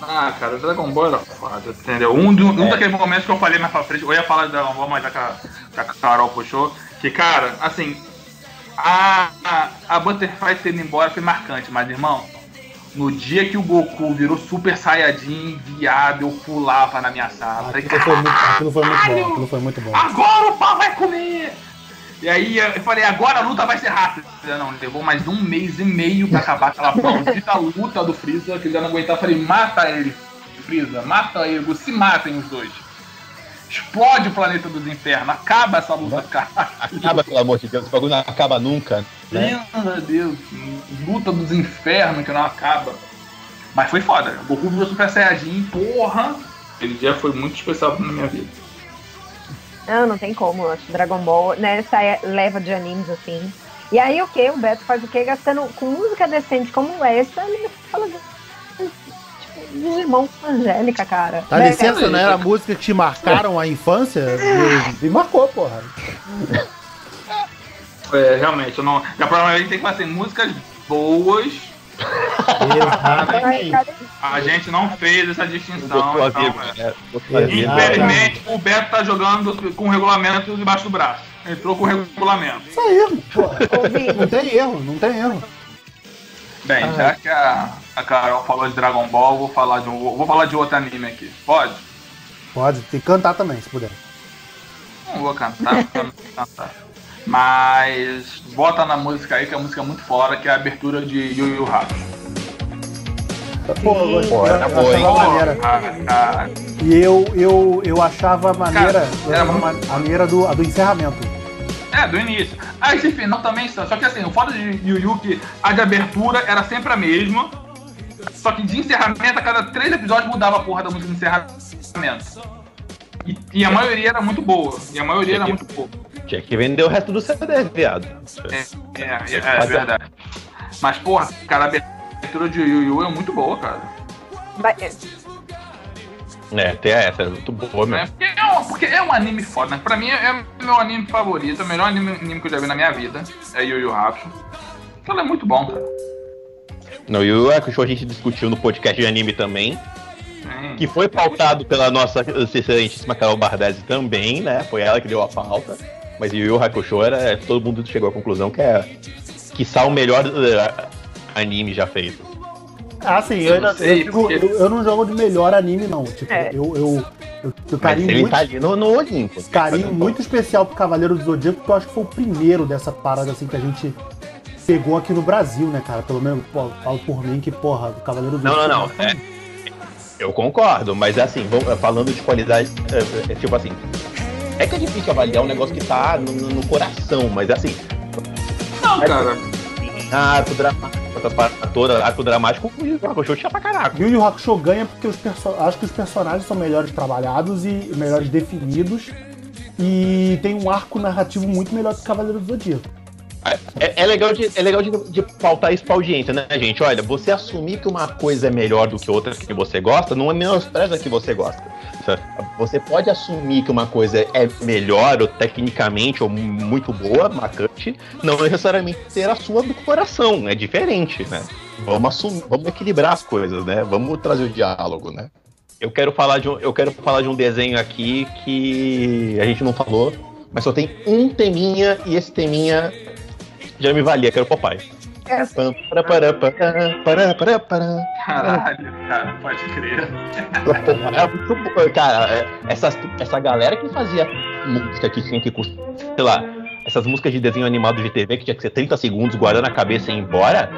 Ah, cara, Dragon Ball era foda, entendeu? Um, do, um daqueles momentos que eu falei mais pra frente, eu ia falar de Dragon Ball, mas já que a, que a Carol puxou, que, cara, assim, a, a, a Butterfly ter ido embora foi marcante, mas, irmão, no dia que o Goku virou Super Saiyajin, viado, eu pulava na minha sala. Falei, Aquilo foi, muito, aquilo foi muito bom, "Caralho, aquilo foi muito bom. Agora o pau vai comer! E aí eu falei, agora a luta vai ser rápida. Não, levou mais um mês e meio pra acabar aquela maldita luta do Freeza, que ele já não aguentava. Falei, mata ele, Freeza, mata ele, se matem os dois. Explode o planeta dos infernos, acaba essa luta, cara. Acaba, pelo amor de Deus, esse bagulho não acaba nunca. Né? Meu Deus, luta dos infernos que não acaba. Mas foi foda, o Goku virou Super Saiyajin, porra! Aquele dia foi muito especial na minha vida. Não, não tem como. Eu acho Dragon Ball nessa é- leva de animes assim. E aí o que? O Beto faz o quê? Gastando com música decente como essa, ele fala de. Tipo, Digimon com Angélica, cara. Dá Né? licença, né? Era música que te marcaram a infância? Me, me marcou, porra. É, realmente, eu não. Já provavelmente tem que fazer músicas boas. A gente não fez essa distinção. Então, é. né? Vírgula. Infelizmente, o Beto tá jogando com o regulamento debaixo do braço. Entrou com o regulamento. Isso aí, pô. Não tem erro, não tem erro. Bem, já que a, a Carol falou de Dragon Ball, vou falar de um, vou falar de outro anime aqui. Pode? Pode, tem que cantar também, se puder. Não vou cantar, não vou cantar. Mas bota na música aí, que a música é muito fora, que é a abertura de Yu Yu Hakusho. Pô, Pô, eu era boa, hein? achava maneira. E eu, eu, eu achava maneira, Cara, eu era muito- maneira do, a do encerramento. É, do início. Ah, esse final também, só só que assim, o foda de Yu Yu que a de abertura era sempre a mesma, só que de encerramento, a cada três episódios mudava a porra da música de encerramento. E, e a maioria era muito boa. E a maioria era muito boa. Tinha que vender o resto do CD, viado. É, é, é, é verdade. Mas, porra, cara, a abertura de Yu Yu é muito boa, cara. Mas- É, tem essa, é muito boa, meu. Né? Porque, é um, porque é um anime foda, né? Pra mim é o meu anime favorito, é o melhor anime, anime que eu já vi na minha vida. É Yu Yu Hakusho. Então é muito bom, cara. No Yu Yu Hakusho a gente discutiu no podcast de anime também, Sim. que foi pautado pela nossa excelentíssima Carol Bardesi também, né? Foi ela que deu a pauta. Mas Yu Yu Hakusho era, todo mundo chegou à conclusão que é, quiçá, o melhor eh, anime já feito. Assim, eu, ainda- não sei, eu, digo, eu- eu não jogo de melhor anime, não. Tipo, É. eu, eu, eu, eu Mas carinho ele muito, tá ali no, no Olimpo. carinho muito especial pro Cavaleiro do Zodíaco, porque eu acho que foi o primeiro dessa parada assim que a gente pegou aqui no Brasil, né, cara? Pelo menos, pô, falo por mim que, porra, do Cavaleiro do Não, não, não. Zodíaco. É, eu concordo, mas assim, vamos- falando de qualidade, é, é, tipo assim. É que é difícil avaliar um negócio que tá no, no- no coração, mas assim, Não, cara. arco dramático, essa parada toda, arco dramático, o Yu Yu Hakusho tinha pra caraca. Yu Yu Hakusho ganha porque os perso- acho que os personagens são melhores trabalhados e melhores definidos. E tem um arco narrativo muito melhor que o Cavaleiro do Zodíaco. É, é legal, de, é legal de, de pautar isso pra audiência, né, gente? Olha, você assumir que uma coisa é melhor do que outra que você gosta, não é menospreza que você gosta. Você pode assumir que uma coisa é melhor, ou tecnicamente, ou muito boa, marcante, não necessariamente ter a sua do coração. É diferente, né? Vamos assumir, vamos equilibrar as coisas, né? Vamos trazer o diálogo, né? Eu quero falar de um, eu quero falar de um desenho aqui que a gente não falou, mas só tem um teminha e esse teminha já me valia, que era o Popeye. É, para. Caralho, cara, pode crer. É muito bom, cara. é, Essas, essa galera que fazia música que tinha que custar, sei lá, essas músicas de desenho animado de TV que tinha que ser 30 segundos, guardando a cabeça e ir embora.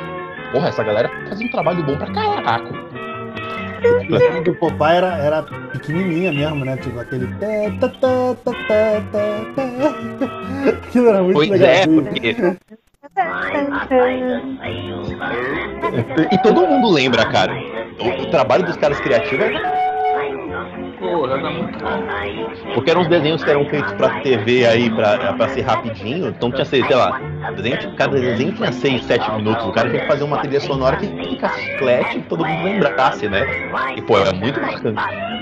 Porra, essa galera fazia um trabalho bom pra caraca. A do Popeye era, era pequenininha mesmo, né? Tipo aquele. Aquilo era muito Pois legal. é, porque. E todo mundo lembra, cara. O, o trabalho dos caras criativos era Tá. Porque eram os desenhos que eram feitos pra TV aí, pra, pra ser rapidinho. Então tinha, sei, sei lá, desenho, cada desenho tinha 6, 7 minutos. O cara tinha que fazer uma trilha sonora que ficasse chiclete e todo mundo lembrasse, né? E pô, é muito bacana.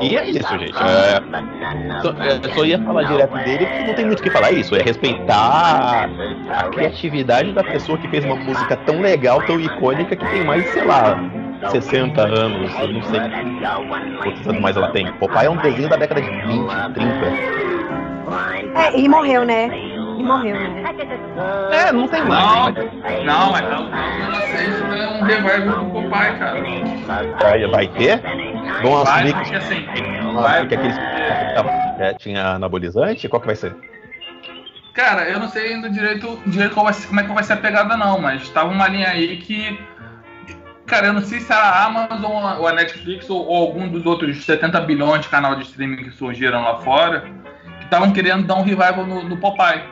E é isso, gente. É, só, é, só ia falar direto dele porque não tem muito o que falar. Isso, é respeitar a criatividade da pessoa que fez uma música tão legal, tão icônica, que tem mais, sei lá, 60 anos, eu não sei quantos anos mais ela tem. Popeye é um desenho da década de 20, 30. É, e morreu, né? E morreu, né? É, não tem mais. não, mas não, não sei se é um revival do Popeye, cara. Vai, vai ter? Vão Vai, assumir porque que, assim, vão vai, assumir que aqueles é, tinha anabolizante? Qual que vai ser? Cara, eu não sei ainda direito, direito qual vai ser- como é que vai ser a pegada, não, mas tava uma linha aí que. Cara, eu não sei se a Amazon ou a Netflix ou, ou algum dos outros 70 bilhões de canal de streaming que surgiram lá fora que estavam querendo dar um revival no, no Popeye.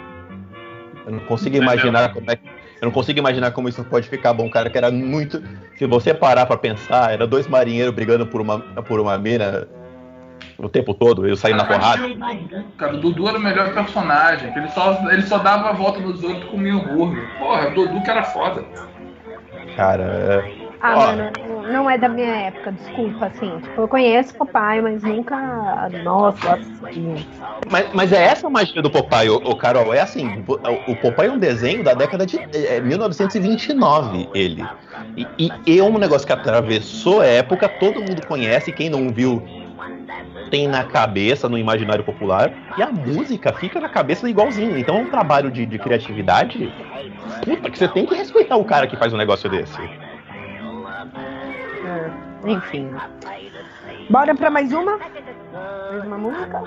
Eu não consigo Entendeu? imaginar como é que. Eu não consigo imaginar como isso pode ficar bom, cara, que era muito. Se você parar pra pensar, era dois marinheiros brigando por uma, por uma mina o tempo todo, eu saindo na porrada. O Cara, o Dudu era o melhor personagem, ele só, ele só dava a volta nos outros com comia hambúrguer. Porra, o Dudu que era foda. Cara, é- Ah, Ó. mano, não é da minha época, desculpa, assim. Tipo, eu conheço papai, mas nunca. Nossa, assisti. Mas, mas é essa a magia do Popeye, o, Carol. É assim, o, Popeye é um desenho da década de é, 1929, ele. E, e, e é um negócio que atravessou a época, todo mundo conhece, quem não viu tem na cabeça, no imaginário popular, e a música fica na cabeça igualzinho. Então é um trabalho de, de criatividade. Puta, que você tem que respeitar o cara que faz um negócio desse. É, enfim. Bora pra mais uma? Mais uma música?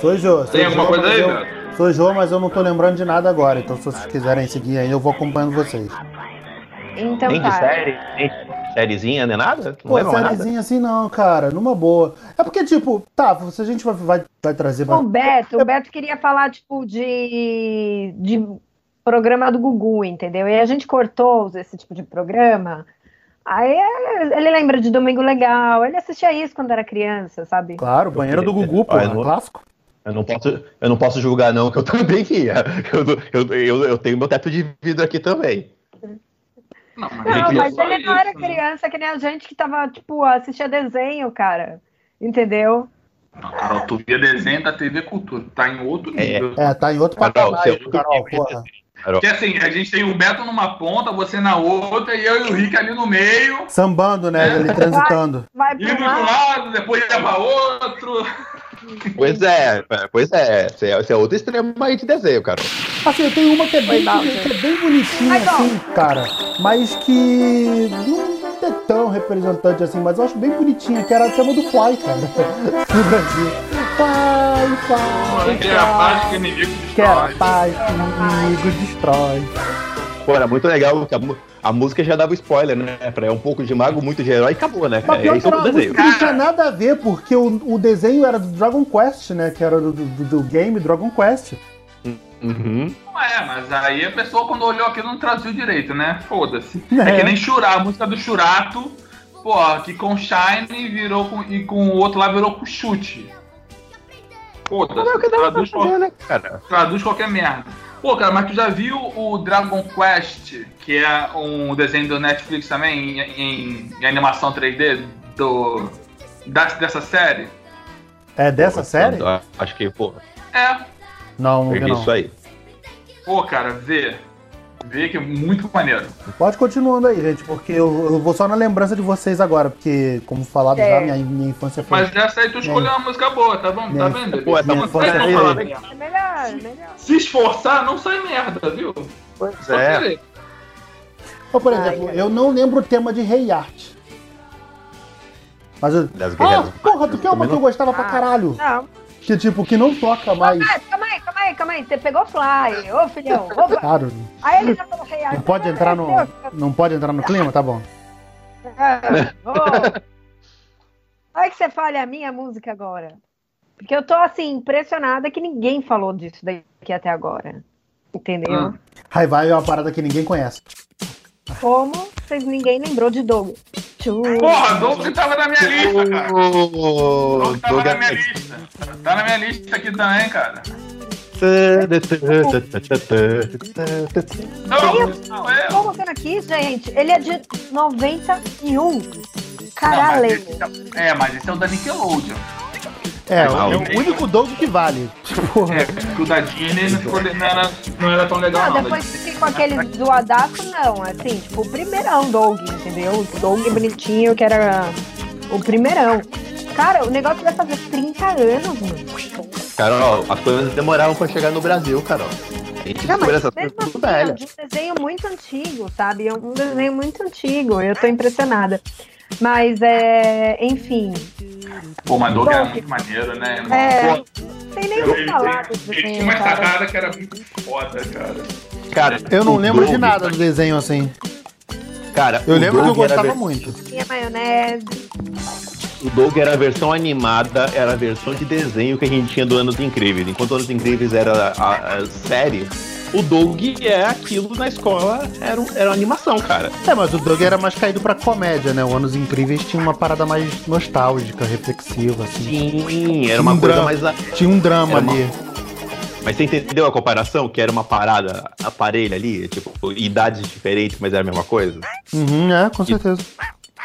Sou Jô. Tem alguma coisa aí, Beto? Sou Jô, mas eu não tô lembrando de nada agora. Então se vocês quiserem seguir aí, eu vou acompanhando vocês. Então Nem de tá. série, nem de sériezinha, nem nada? Não Pô, nada? sériezinha assim não, cara. Numa boa. É porque, tipo, tá, se a gente vai, vai, vai trazer... O Beto, o Beto queria falar, tipo, de, de programa do Gugu, entendeu? E a gente cortou esse tipo de programa. Aí é- ele lembra de Domingo Legal, ele assistia isso quando era criança, sabe? Claro, banheiro do Gugu, pô, é não- clássico. Eu não posso, eu não posso julgar, não, que eu também ia. Eu, eu, eu, eu tenho meu teto de vidro aqui também. Não, Não, gente, mas ele não era isso, né? criança que nem a gente que tava, tipo, assistia desenho, cara. Entendeu? Não, Carol, tu via desenho da TV Cultura, tá em outro É. nível. É, tá em outro Carol, patamar, Carol, porra. Porque assim, a gente tem o Beto numa ponta, você na outra, e eu e o Rick ali no meio. Sambando, né, ali transitando. Vai Indo pra de um lado, depois ia pra outro. Pois é, pois é. É, você é outro extremo aí de desenho, cara. Assim, eu tenho uma que é bem, que é bem bonitinha, assim, cara. Mas que. Não, ter tão representante assim, mas eu acho bem bonitinha, que era a tema do Fly, cara. No Brasil. Fly, Fly, Que é a paz que inimigo Que era destrói. paz que o inimigo destrói. Pô, era muito legal que a, a música já dava spoiler, né? Pra é um pouco de mago, muito de herói e acabou, né? Mas cara? pior É que isso era do uma desenho. que não tinha nada a ver, porque o, o desenho era do Dragon Quest, né? Que era do, do, do game Dragon Quest. Uhum. Não é, mas aí a pessoa quando olhou aquilo não traduziu direito, né? Foda-se. É. É. que nem Churato, a música do Churato, pô, que com Shine virou com, e com o outro lá virou com chute. É Foda-se, pra traduz, fazer, né, cara? traduz qualquer merda. Pô, cara, mas tu já viu o Dragon Quest, que é um desenho do Netflix também, em, em- em animação 3D, do, da- dessa série? É dessa série? Eu Acho que, pô, É. Não, não vi peguei não. isso aí. Pô, cara, vê. Vê que é muito maneiro. Pode continuando aí, gente, porque eu, eu vou só na lembrança de vocês agora, porque, como falado É. já, minha, minha infância foi. Mas essa aí tu escolheu uma música boa, tá? Tá Minha- vendo? Pô, essa é falar né? É melhor, é melhor. Se esforçar, não sai merda, viu? Pois Só é. querer. Ou, por exemplo, ai. eu não lembro o tema de Rei Art. Mas eu. Das Ah, porra, tu quer uma que eu gostava pra Ah. caralho? Não. Que tipo, que não toca mais. Ah, calma aí, calma aí, calma aí. Você pegou fly. Ô, filhão. Opa. Claro, Aí ele já falou rei não pode entrar no. Não pode entrar no clima, tá bom. Olha que você fale a minha música agora. Porque eu tô, assim, impressionada que ninguém falou disso daqui até agora. Entendeu? Hum. High Vibe é uma parada que ninguém conhece. Como vocês ninguém lembrou de Doug? Porra, Doug tava na minha lista, cara. Doug tava Doug na minha é- lista. Tá na minha lista aqui também, cara. Não, não é. Tô colocando aqui, gente. Ele é de 91. Não, mas Caralho. esse é- É, mas esse é o da Nickelodeon. É, é o único Doug que vale. Porra. É, porque o da Disney não, era, não era tão legal, Não, não. depois que com aquele zoadaço, não. Assim, tipo, o primeirão Doug, entendeu? O Doug bonitinho, que era o primeirão. Cara, o negócio vai fazer 30 anos, mano. Carol, as coisas demoravam pra chegar no Brasil, Carol. Gente Não, mas essas mesmo assim, é velha. de um desenho muito antigo, sabe? É um desenho muito antigo. Eu tô impressionada. Mas, é, enfim. Pô, mas Doug era Doug. muito maneiro, né? É, Pô, tem nem o que falar do ele, ele tinha desenho, uma cara. sacada que era muito foda, cara. Cara, Eu não lembro de nada do desenho assim. Cara, Eu o lembro que eu Doug era gostava muito. Tinha maionese. O Doug era a versão animada, era a versão de desenho que a gente tinha do Anos Incríveis. Enquanto Anos Incríveis era a, a série, o Doug é aquilo na escola, era, um- era uma animação, cara. É, mas o Doug era mais caído pra comédia, né? O Anos Incríveis tinha uma parada mais nostálgica, reflexiva, assim. Sim, era uma Um coisa drama. mais. Tinha um drama Era uma- ali. Mas você entendeu a comparação? Que era uma parada aparelho ali, tipo, idades diferentes, mas era a mesma coisa? Uhum, é, com certeza.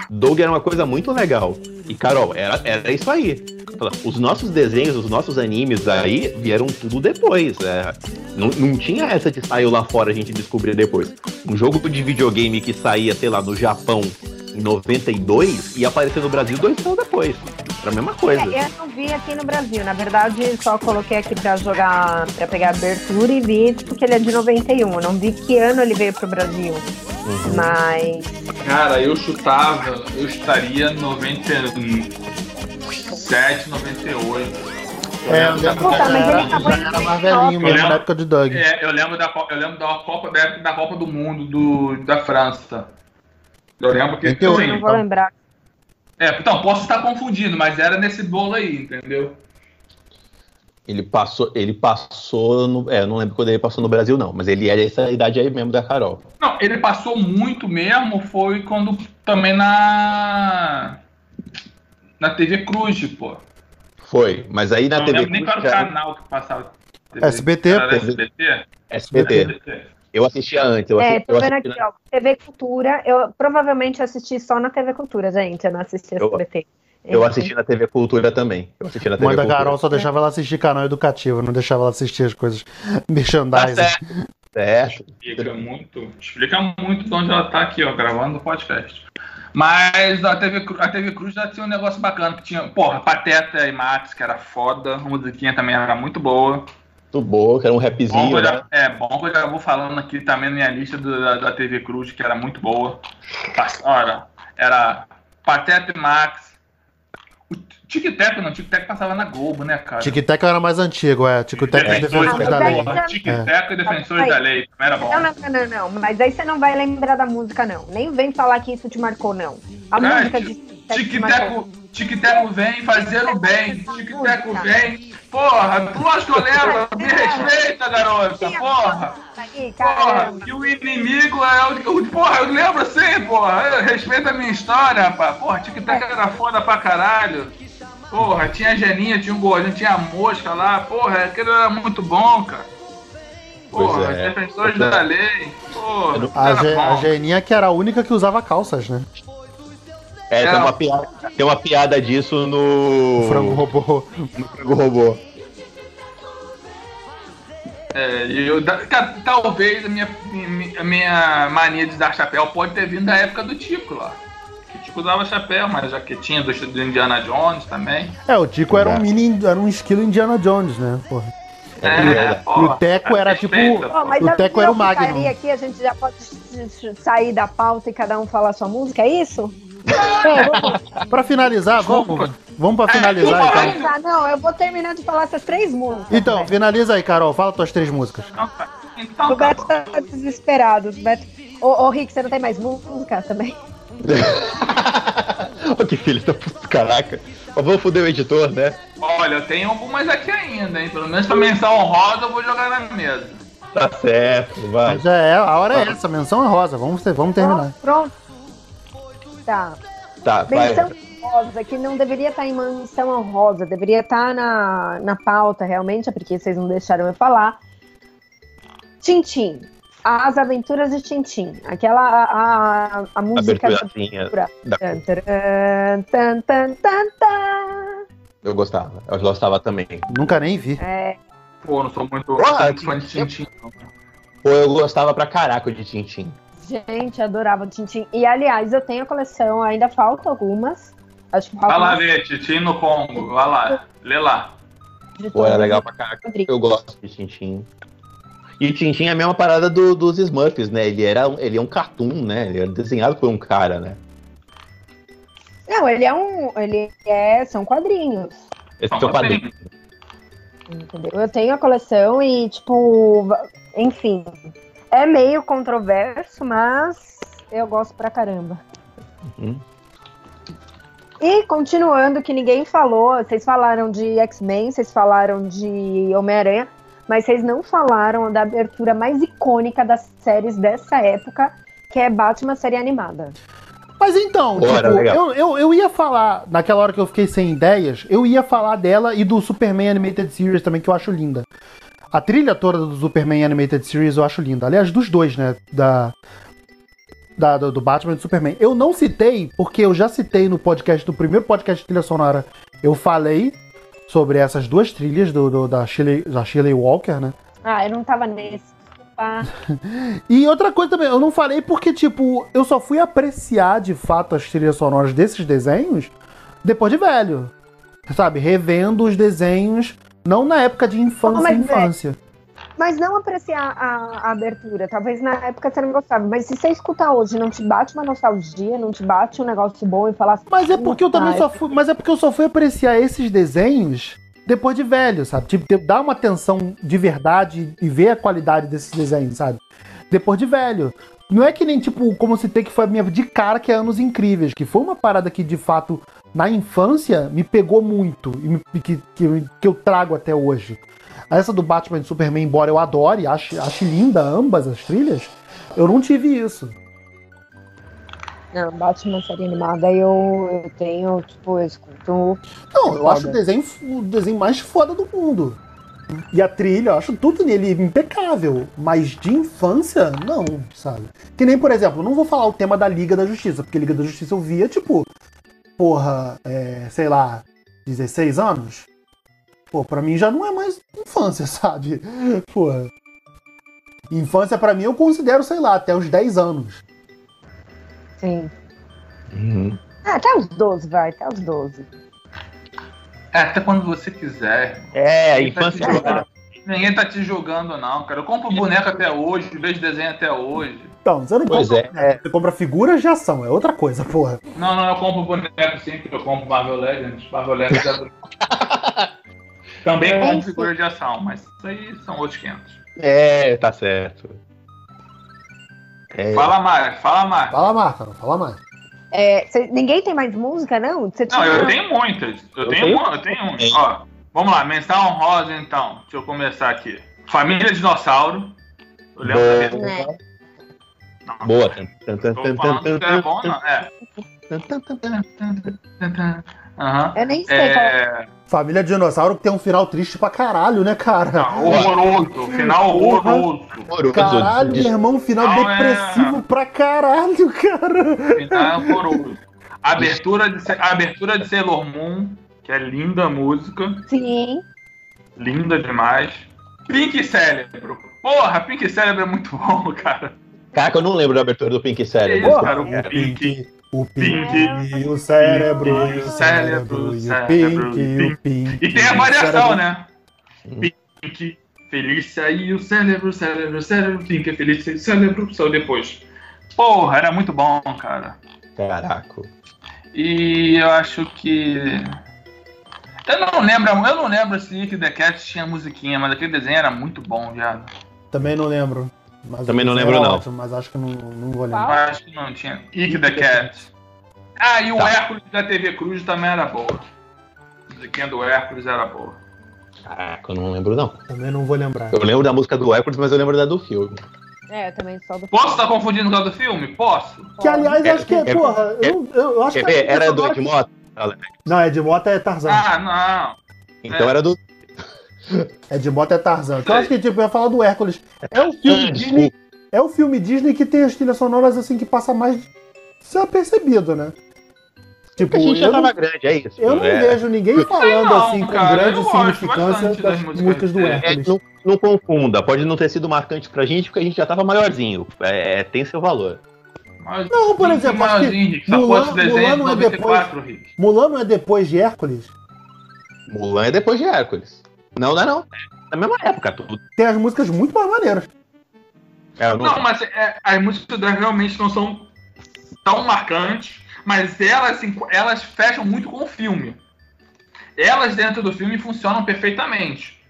Doug era uma coisa muito legal. E, Carol, era, era isso aí. Os nossos desenhos, os nossos animes aí vieram tudo depois. é. Não, não tinha essa de sair lá fora a gente descobrir depois. Um jogo de videogame que saía, sei lá, no Japão em 92 e apareceu no Brasil dois anos depois. Era a mesma coisa. É, eu não vi aqui no Brasil. Na verdade, só coloquei aqui pra jogar, pra pegar a abertura e vi porque ele é de 91. Eu não vi que ano ele veio pro Brasil. Uhum. Mas. Cara, eu chutava, eu estaria 97, 98. É, eu lembro Puta, mas já ele era, acabou já em era mais 99. velhinho mesmo Eu na época de Doug. É, eu lembro da, eu lembro da Copa, da, época da Copa do Mundo do, da França. Eu lembro que. 88, assim, Não vou lembrar. é, então, posso estar confundindo, mas era nesse bolo aí, entendeu? Ele passou, ele passou no. É, eu não lembro quando ele passou no Brasil, não, mas ele era essa idade aí mesmo da Carol. Não, ele passou muito mesmo, foi quando também na. Na TV Cruz, pô. Foi, mas aí na não TV lembro nem qual era o canal que passava. TV. SBT, Era pô. SBT? SBT. Eu assistia antes, eu, É, assi- tô eu vendo assisti aqui, ó. TV Cultura. Eu provavelmente assisti só na TV Cultura, gente. Eu não assisti Eu- SBT. Eu assisti na TV Cultura também. Eu assisti na TV Mãe da Cultura. Carol só deixava ela assistir canal educativo, não deixava ela assistir as coisas Tá merchandising. certo. Certo. Explica muito, explica muito de onde ela tá aqui, ó, gravando o podcast. Mas a TV, a TV Cruz já tinha um negócio bacana, que tinha, porra, Pateta e Max, que era foda, a musiquinha também era muito boa. Muito boa, que era um Bom rapzinho, eu né? já, é, bom que eu já vou falando aqui também na minha lista do- da, da TV Cruz, que era muito boa. Olha, Era Pateta e Max. O Tic Tac não, Tic Tac passava na Globo, né, cara? Tic Tac era mais antigo, é. Tic Tac é Defensores da da Lei. Tic Tac e Defensores da Lei. Também era bom. Não, não, não, não, não. Mas aí você não vai lembrar da música, não. Nem vem falar que isso te marcou, não. A Cara, música de. Tic-teco tic vem fazer o bem. Tic-teco vem. Porra, tu acha que eu lembro? Me respeita, garota. Porra. Porra, que o inimigo é o. Porra, eu lembro assim, porra. Respeita a minha história, rapaz. Porra, Tic-Tac era foda pra caralho. Porra, tinha a Geninha, tinha um gordinho, tinha a mosca lá. Porra, aquele era muito bom, cara. Porra, Pois é. defensores da lei. Porra, A, Ge- a. Geninha que era a única que usava calças, né? É, tem uma, piada, tem uma piada disso no. O frango robô. no frango robô. É, e eu, talvez a minha, mi- a minha mania de dar chapéu pode ter vindo da época do Tico lá. Que o Tico usava chapéu, mas a jaquetinha do, do Indiana Jones também. É, o Tico era um É. mini, era um esquilo Indiana Jones, né? Porra. É, E o Teco era respeita, tipo- mas O Teco era o putaria aqui a gente já pode sair da pauta e cada um falar a sua música, é isso? É, Pra finalizar, vamos, vamos pra finalizar É, então. finalizar. Não, eu vou terminar de falar essas três músicas. Então, velho. finaliza aí, Carol. Fala tuas três músicas. Então, tá. Então, O tá Beto tá desesperado. O Beto... Ô, ô, Rick, você não tem mais música também? Olha que filho da puta, caraca. Mas vamos foder o editor, né? Olha, eu tenho algumas aqui ainda, hein? Pelo menos pra menção honrosa eu vou jogar na mesa. Tá certo, vai. Já é, a hora é essa, menção é rosa. Vamos, ter- vamos terminar. Pronto. Tá. Tá, vai. Menção honrosa, que não deveria estar em menção honrosa, deveria estar na, na pauta realmente, é porque vocês não deixaram eu falar. Tintim. As Aventuras de Tintim. Aquela, a, a, a música Aberturazinha abertura. da- Tan, taran, tan, tan, tan, tan. Eu gostava. Eu gostava também. Nunca nem vi. É, Pô, não sou muito, fã de Tintin. não. Pô, eu gostava pra caraca de Tintin. Gente, adorava Tintim. E, aliás, eu tenho a coleção, ainda faltam algumas. Acho que Vai faltam lá ver, Tintin no Congo. Vai lá, lê lá. Pô, era todas. legal pra caraca. Eu gosto de Tintin. E Tintin é a mesma parada do- dos Smurfs, né? Ele, era, um- ele é um cartoon, né? Ele era desenhado por um cara, né? Não, ele é um. Ele é. São quadrinhos. Esse é o quadrinho. Entendeu? Eu tenho a coleção e, tipo, enfim. É meio controverso, mas eu gosto pra caramba. Uhum. E continuando, que ninguém falou, vocês falaram de X-Men, vocês falaram de Homem-Aranha, mas vocês não falaram da abertura mais icônica das séries dessa época, que é Batman série animada. Mas então, tipo, eu, eu, eu ia falar, naquela hora que eu fiquei sem ideias, eu ia falar dela e do Superman Animated Series também, que eu acho linda. A trilha toda do Superman Animated Series eu acho linda. Aliás, dos dois, né? Da, da- do, Batman e do Superman. Eu não citei, porque eu já citei no podcast, no primeiro podcast de trilha sonora, eu falei sobre essas duas trilhas do, do- da, Shirley, da Shirley Walker, né? Ah, eu não tava nesse. Desculpa. E outra coisa também, eu não falei porque, tipo, eu só fui apreciar de fato as trilhas sonoras desses desenhos depois de velho. Sabe? Revendo os desenhos, não na época de infância Oh, mas, infância. Mas não apreciar a, a abertura. Talvez na época você não gostava. Mas se você escutar hoje, não te bate uma nostalgia, não te bate um negócio bom e falar assim. Mas é porque eu também "Ah, só fui, mas é porque eu só fui apreciar esses desenhos depois de velho, sabe? Tipo, dar uma atenção de verdade e ver a qualidade desses desenhos, sabe? Depois de velho. Não é que nem, tipo, como se tem que foi a minha de cara que é Anos Incríveis, que foi uma parada que, de fato, na infância, me pegou muito e me- que, que, que eu trago até hoje. Essa do Batman e Superman, embora eu adore, ache, ache linda ambas as trilhas, eu não tive isso. Não, Batman série animada eu, eu tenho, tipo, eu escuto. Não, eu acho o Foda. desenho o desenho mais foda do mundo. E a trilha, eu acho tudo nele impecável. Mas de infância, não, sabe? Que nem, por exemplo, não vou falar o tema da Liga da Justiça, porque Liga da Justiça eu via, tipo, porra, é, sei lá, 16 anos. Pô, pra mim já não é mais infância, sabe? Porra. Infância pra mim eu considero, sei lá, até os 10 anos. Sim. Uhum. Ah, até os 12, vai, até os 12. É, até quando você quiser. É, a tá infância. Ninguém tá te julgando, não, cara. Eu compro boneco até hoje, vejo desenho até hoje. Então, você não Pois compra, é. você compra figuras de ação, é outra coisa, porra. Não, não, eu compro boneco sempre, eu compro Marvel Legends. Marvel Legends é do... Também É compro isso. figura de ação, mas isso aí são outros 500. É, tá certo. É, Fala mais, fala mais. Fala mais, cara, fala mais. É, cê- ninguém tem mais música, não? Você Não, eu tenho muitas. Eu, Eu tenho, tenho? eu tenho um. Tenho. Ó, vamos lá, menção honrosa então. Deixa eu começar aqui. Família Dinossauro. Eu lembro Boa. desse- Né? Não, Boa. Tô falando que é bom, não. É. Eu nem sei qual É. Família Dinossauro que tem um final triste pra caralho, né, cara? não, horroroso. Final horroroso. Caralho, meu irmão, final Não, é- depressivo pra caralho, cara. Final horroroso. Abertura de, a abertura de Sailor Moon, que é linda a música. Sim. Linda demais. Pink Cérebro. Porra, Pink Cérebro é muito bom, cara. Caraca, eu não lembro da abertura do Pink Cérebro. cara, o Cara, Pink. o Pink, Pink, o cérebro, e o Pink, cérebro, e o cérebro, Pink, e o Pink. E tem a variação, cérebro. né? Pink, Felícia e o cérebro, cérebro, cérebro, Pink, Felícia e o cérebro, só depois. Porra, era muito bom, cara. Caraca. E eu acho que. Eu não lembro, eu não lembro se Nick the Cat tinha musiquinha, mas aquele desenho era muito bom, viado. Também não lembro. Mas Também não lembro, era não. ótimo, mas acho que não, não vou lembrar. acho que não tinha. Nick the Cat. Ah, e o Tá. Hércules da TV Cruz também era boa. A musiquinha do Hércules era boa. Caraca, eu não lembro, não. Também não vou lembrar. Eu lembro da música do Hércules, mas eu lembro da do filme. É, eu também só do Posso estar confundindo com a do filme? Posso? Que aliás, É, acho que, é- porra, eu, eu, eu acho que. Era do agora que- Edmota? Não, é de moto é Tarzan. Ah, não. Então É. era do. É de moto é Tarzan. Então eu acho que tipo, eu ia falar do Hércules. É um filme Ah, Disney. É um filme Disney que tem as trilhas sonoras assim que passa mais desapercebido, né? Tipo, Porque a gente já eu, não, tava grande, é isso. eu não é, vejo ninguém falando não, assim com cara, grande significância das das músicas músicas do é, Hércules. não, não confunda, pode não ter sido marcante pra gente, porque a gente já tava maiorzinho. É, tem seu valor. Mas- Não, por exemplo, acho que Mulan- Mulan é não é 94, Rick. Mulan não é depois de Hércules? Mulan é depois de Hércules. Não, não é não. É na mesma época, tudo. Tem as músicas muito mais maneiras. É, não- Não, mas é, as músicas delas realmente não são tão marcantes, mas elas, enqu- elas fecham muito com o filme. Elas dentro do filme funcionam perfeitamente.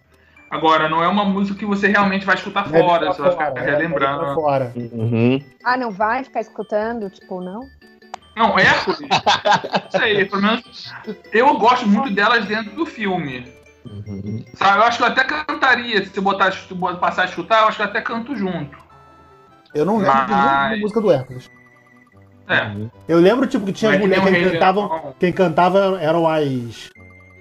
Agora, não é uma música que você realmente vai escutar Deve fora, você vai ficar fora, é, relembrando. ficar fora. Uhum. Ah, não vai ficar escutando? Tipo, não? Não, Hércules, isso aí, pelo menos eu gosto muito delas dentro do filme. Uhum. Sabe, eu acho que eu até cantaria, se botar, se passar a escutar, eu acho que eu até canto junto. Eu não lembro de Mas- música do Hércules. É. Eu lembro, tipo, que tinha Mas mulher um que. Leão. Quem cantava eram as.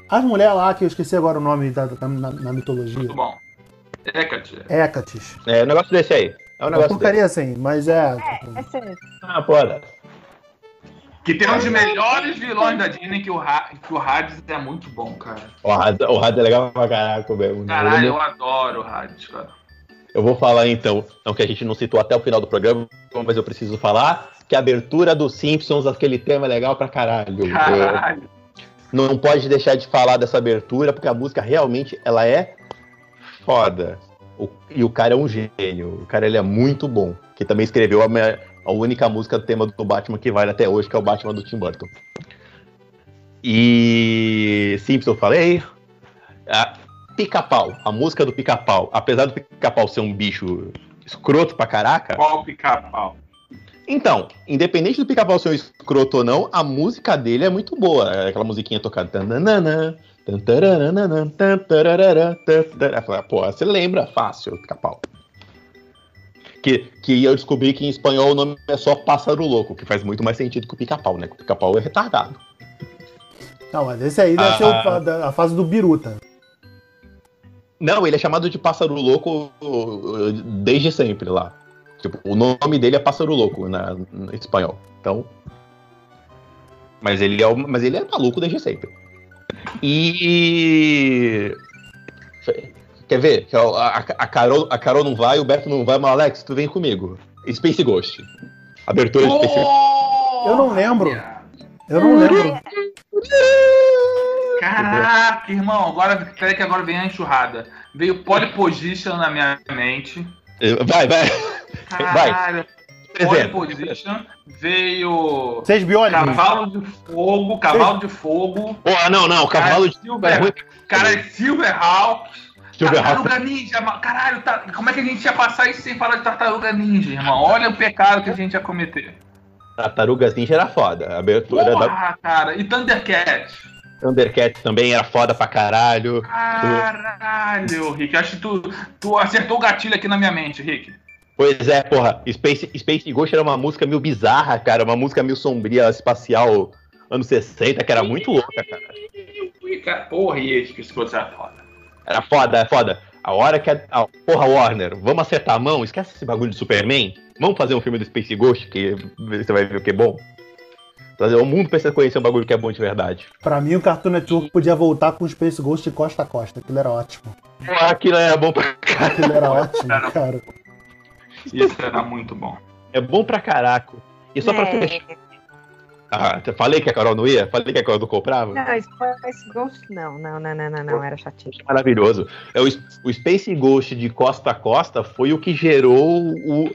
As mulheres lá, que eu esqueci agora o nome da, da- na, na mitologia. Muito bom. Hecate. Hécates. É, o negócio desse aí. É o É uma negócio desse. porcaria assim, mas é. É sério. Ah, foda. Que tem um dos melhores vilões da Disney, que o, Ra que o Hades é muito bom, cara. O Hades o Hades é legal pra caraca mesmo. Caralho, Eu, adoro o Hades, cara. eu vou falar então, não que a gente não citou até o final do programa, mas eu preciso falar que a abertura dos Simpsons, aquele tema é legal pra caralho. Caralho. não pode deixar de falar dessa abertura, porque a música realmente ela é foda. O- e o cara é um gênio. O cara ele é muito bom. Que também escreveu a, minha- a única música do tema do Batman que vale até hoje, que é o Batman do Tim Burton. E Simpson, eu falei. A Pica-Pau, a música do Pica-Pau. Apesar do Pica-Pau ser um bicho escroto pra caraca, Qual pica-pau? então, independente do pica-pau ser um escroto ou não, a música dele é muito boa. É Aquela musiquinha tocada. Tananana, Pô, você lembra fácil, pica-pau. Que, que eu descobri que em espanhol o nome é só pássaro louco, que faz muito mais sentido que o pica-pau, né? Que o pica-pau é retardado. Não, mas esse aí deve Ah. ser o- a, fase do Biruta. Não, ele é chamado de pássaro louco desde sempre lá. Tipo, o nome dele é pássaro louco na, no espanhol. Então. Mas ele é, mas ele é maluco desde sempre. E. Quer ver? A, a, a Carol, a Carol não vai, o Beto não vai, mas Alex, tu vem comigo. Space Ghost. Abertura de Space Ghost. Eu não lembro. Eu não lembro. Caraca, irmão, agora, peraí que agora vem a enxurrada. Veio Polyposition na minha mente. Vai, vai. Caralho. Por exemplo. Pole Position, veio Vocês biolhos? Cavalo de Fogo, Cavalo de Fogo, Porra, não, não, cavalo de. Silver, cara, Silverhawk, Silverhawk. Tartaruga Ninja, caralho, tá- como é que a gente ia passar isso sem falar de Tartaruga Ninja, irmão? Olha o pecado que a gente ia cometer. Tartarugas Ninja era foda. A abertura da Porra, cara, e Thundercat. Thundercats também era foda pra caralho. Caralho, Rick, acho que tu, tu acertou o gatilho aqui na minha mente, Rick. Pois é, porra, Space, Space Ghost era uma música meio bizarra, cara, uma música meio sombria, espacial, anos 60, que era muito louca, cara. Porra, que esse coisa é foda. Era foda, é foda. A hora que a, Porra, Warner, vamos acertar a mão? Esquece esse bagulho de Superman. Vamos fazer um filme do Space Ghost, que você vai ver o que é bom. Trazer o mundo precisa conhecer um bagulho que é bom de verdade. Pra mim, o Cartoon Network podia voltar com o Space Ghost de costa a costa. Aquilo era ótimo. Porra, aquilo é bom pra caralho. Aquilo era ótimo, cara. Isso era muito bom. É bom pra caraco. E só pra É. fechar. Ah, falei que a Carol não ia? Falei que a Carol não comprava? Não, Space Ghost não, não, não, não, não, não, era chatinho. maravilhoso. É o, o Space Ghost de costa a costa foi o que gerou o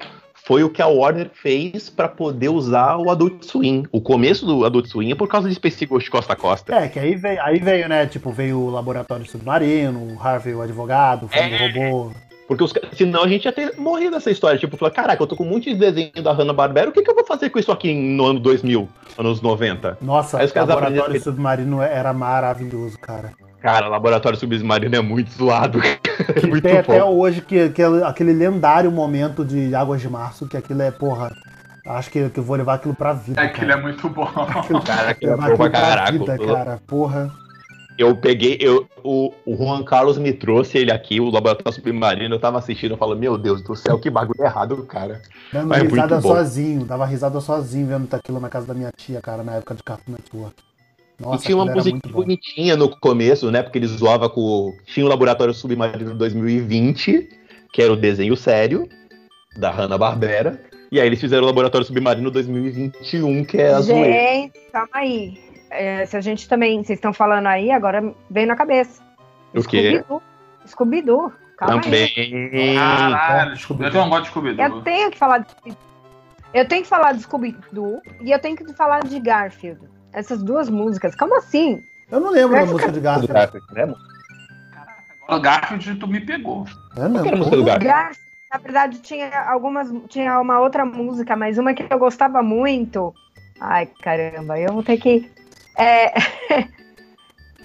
foi o que a Warner fez pra poder usar o Adult Swim. O começo do Adult Swim é por causa de Space Ghost costa a costa. É, que aí veio, aí veio, né? Tipo, veio o Laboratório Submarino, o Harvey, o advogado, o É. Robô. Porque os, senão a gente ia ter morrido essa história. Tipo, falar, caraca, eu tô com um monte de desenho da Hanna-Barbera, o que, que eu vou fazer com isso aqui no ano 2000, anos 90? Nossa, o Laboratório Submarino era maravilhoso, cara. Cara, Laboratório Submarino é muito zoado. É muito tem até bom. hoje que, que aquele lendário momento de Águas de Março, que aquilo é, porra. Acho que, que eu vou levar aquilo pra vida. Aquilo cara. é muito bom. Cara, que é bom aquilo pra pra caraca. vida, cara. Porra. Eu peguei, eu, o, o Juan Carlos me trouxe ele aqui, o Laboratório Submarino, eu tava assistindo, eu falo, meu Deus do céu, que bagulho errado, cara. Dando Mas é risada sozinho. Dava risada sozinho vendo aquilo na casa da minha tia, cara, na época de Cartoon Network. Nossa, e tinha uma música bonitinha no começo, né? Porque eles zoavam com. o- Tinha o Laboratório Submarino 2020, que era o desenho sério da Hanna-Barbera. E aí eles fizeram o Laboratório Submarino 2021, que é a zoeira. Gente, calma aí. É, se a gente também, vocês estão falando aí, agora veio na cabeça. O quê? Scooby-Doo. Calma aí. Também. Caralho, eu não gosto de Scooby-Doo. Eu tenho que falar de Eu tenho que falar de Scooby-Doo e eu tenho que falar de Garfield. Essas duas músicas. Como assim? Eu não lembro da Essa música de Do Garfield. Garfield, né? O Garfield, tu me pegou. É, Qual não. que era a música do Garfield? Garfield, na verdade, tinha algumas. Tinha uma outra música, mas uma que eu gostava muito. Ai, caramba, eu vou ter que. É,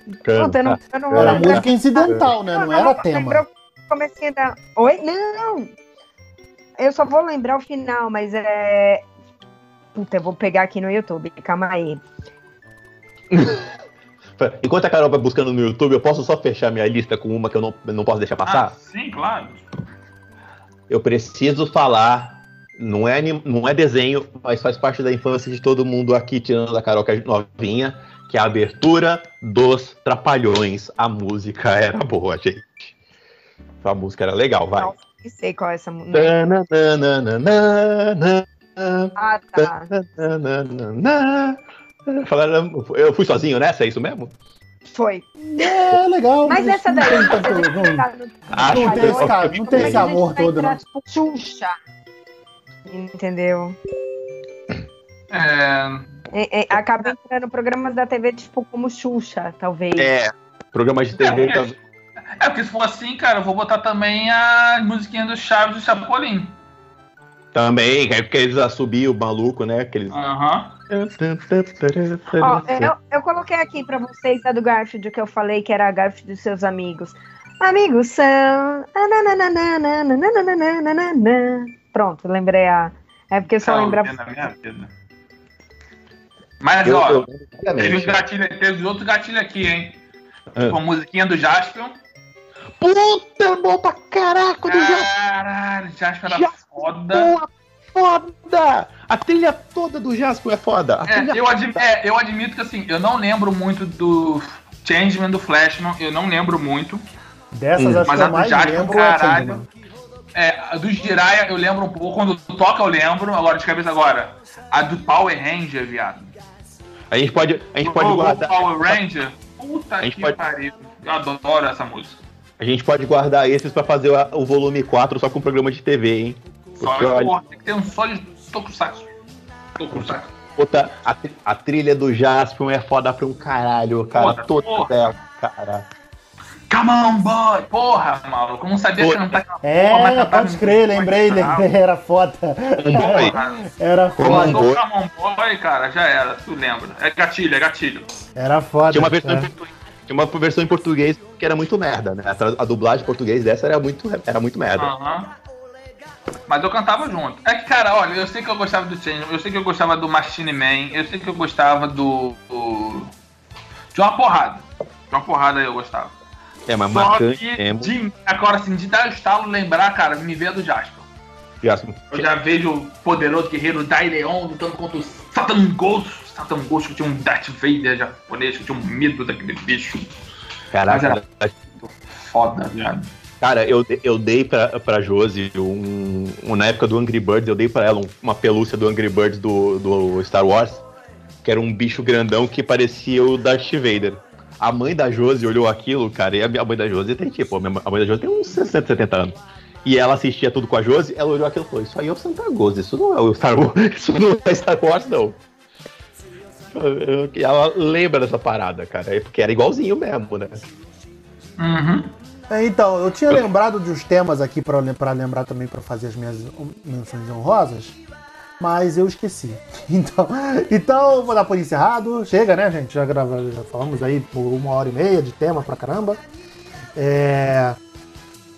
puta, eu não, eu não vou Era lembrar. música incidental, né? Não era tema. Lembrou o comecinho da. Oi? Não! Eu só vou lembrar o final, mas é. Puta, eu vou pegar aqui no YouTube. Calma aí. Enquanto a Carol vai buscando no YouTube, eu posso só fechar minha lista com uma que eu não, não posso deixar Ah, passar? sim, claro. Eu preciso falar. Não é, não é desenho, mas faz parte da infância de todo mundo aqui, tirando da Carol que é novinha, que é a abertura dos Trapalhões. A música era boa, gente. A música era legal, vai. Não, nem sei qual é essa música. Ah, tá. Falaram- Eu fui sozinho nessa, é isso mesmo? Foi. É legal. Mas essa daí. Não, a não, não esse, cara, não tem esse a gente amor todo, não. Xuxa. Entendeu? É, É, é, acaba entrando programas da TV, tipo, como Xuxa, talvez. É. Programa de TV. É, tá- é, porque se for assim, cara, eu vou botar também a musiquinha do Chaves do Chapolin. Também, é porque eles assobiam o maluco, né? Aqueles... Aham. Ó, eu, eu coloquei aqui pra vocês a do Garfield que eu falei que era a Garfield dos seus amigos. Amigos são. Pronto, lembrei a. É porque só lembrava lembra. Né, mas, eu, ó, eu, teve, uns gatilhos, teve outro gatilho aqui, hein? É. Com a musiquinha do Jaspion. Puta, é bom pra caraca do Jaspion! Caralho, Jaspion era foda. Boa, foda! A trilha toda do Jaspion é foda. É, eu admi- é, eu admito que, assim, eu não lembro muito do Changeman do Flashman, eu não lembro muito. Dessas, hum. acho mas que eu mais Jaspion, lembro é caralho. É é, a do Jiraiya eu lembro um pouco, quando toca eu lembro, agora de cabeça agora. A do Power Ranger, viado. A gente pode, a gente pode O guardar, Power Ranger, puta A gente que pode- pariu. Eu adoro essa música. a gente pode guardar esses pra fazer o, o volume 4 só com programa de TV, hein? Só olha, porra, tem que ter um só de Tokusatsu. Tokusatsu. Puta, a, a trilha do Jaspion é foda pra um caralho, cara. Foda, Toda cara. Come on, boy! Porra, maluco, não sabia Pô, cantar aquela É, porra, mas cantava pode crer, lembrei, lembrei, era foda. Boy. Porra, Era foda. Mandou boy. Come on, boy, cara, já era, tu lembra. É gatilho, é gatilho. Era foda. Tinha uma versão, em é. português, tinha uma versão em português que era muito merda, né? A, a dublagem em português dessa era muito, era muito merda. Aham. Mas eu cantava junto. É que, cara, olha, eu sei que eu gostava do Change, eu sei que eu gostava do Machine Man, eu sei que eu gostava do. do- De uma porrada. De uma porrada eu gostava. É, mas Só marcante que, de, agora assim, de dar o estalo, lembrar, cara, me vê do Jasper. Jaspion. Eu já vejo o poderoso guerreiro Daileon lutando contra o Satan Ghost. Satan Ghost que tinha um Darth Vader japonês, que tinha um medo daquele bicho. Caraca, Foda, viado. Cara, eu, eu dei pra, pra Josi, um, um- na época do Angry Birds, eu dei pra ela um- uma pelúcia do Angry Birds do, do Star Wars, que era um bicho grandão que parecia o Darth Vader. A mãe da Josi olhou aquilo, cara, e a mãe da Josi tem tipo, a minha- a mãe da Josi tem uns 60, 70 anos. E ela assistia tudo com a Josi, ela olhou aquilo e falou, isso aí é o Santa Gozo, isso não é o Star Wars, isso não é Star Wars, não. Ela lembra dessa parada, cara, é porque era igualzinho mesmo, né? Uhum. É, Então, eu tinha lembrado de uns temas aqui pra lembrar também pra fazer as minhas menções honrosas, mas eu esqueci. Então, então vou dar por encerrado. Chega, né, gente? Já, grava, já falamos aí por uma hora e meia de tema pra caramba. É,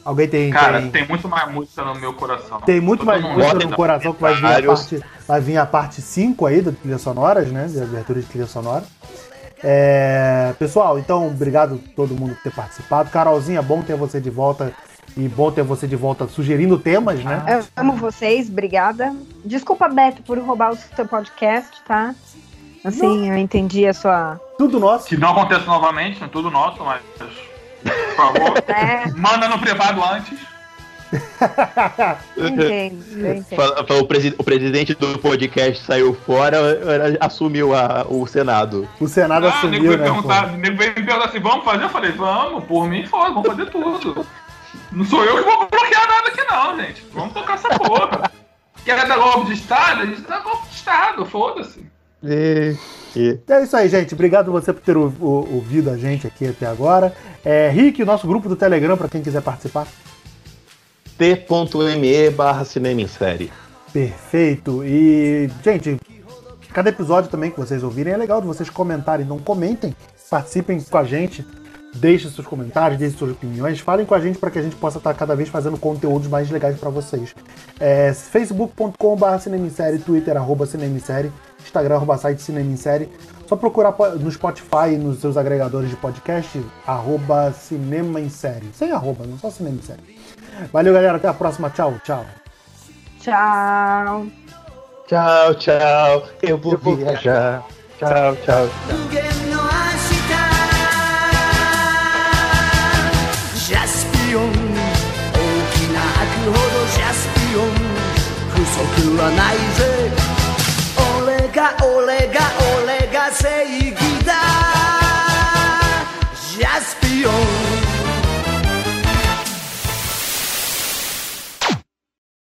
Alguém tem. Cara, tem... tem muito mais música no meu coração. Tem muito Todo mais música no coração que vai vir, a parte, vai vir a parte 5 aí do trilha sonoras, né? De abertura de trilha sonora. É, pessoal, então, obrigado a todo mundo por ter participado. Carolzinha, bom ter você de volta e bom ter você de volta sugerindo temas, né? Eu amo vocês, obrigada. Desculpa, Beto, por roubar o seu podcast, tá? Assim, eu entendi a sua. Tudo nosso. Que não aconteça novamente, é tudo nosso, mas. Por favor, É, manda no privado antes. entendo, eu entendo. O, presi- o presidente do podcast saiu fora, assumiu a- o Senado. O Senado Ah, o nego assumiu, veio né? o nego veio me perguntar assim, vamos fazer? Eu falei, vamos, por mim, foda, vamos fazer tudo. Não sou eu que vou bloquear nada aqui não, gente. Vamos tocar essa porra. Quer dar golpe de Estado? A gente dá golpe de Estado, foda-se. E, e- É isso aí, gente. Obrigado você por ter ou- ou- ouvido a gente aqui até agora. É, Rick, o nosso grupo do Telegram, para quem quiser participar. t.me barra cinema em série. Perfeito. E, gente, cada episódio também que vocês ouvirem é legal de vocês comentarem. Então comentem, participem com a gente, deixem seus comentários, deixem suas opiniões, falem com a gente para que a gente possa estar cada vez fazendo conteúdos mais legais para vocês. É, facebook.com.br cinemissérie, twitter arroba cinemissérie, instagram arroba site cinemissérie. Só procurar no Spotify e nos seus agregadores de podcast, arroba cinema em série. Sem arroba, não só cinema em série. Valeu, galera. Até a próxima. Tchau, tchau. Tchau. Tchau, tchau. Eu vou viajar. Tchau, tchau. 無ン。大きな悪ほどジャスピオン。不足はないぜ。俺が俺が俺が正義だ。ジャスピオン。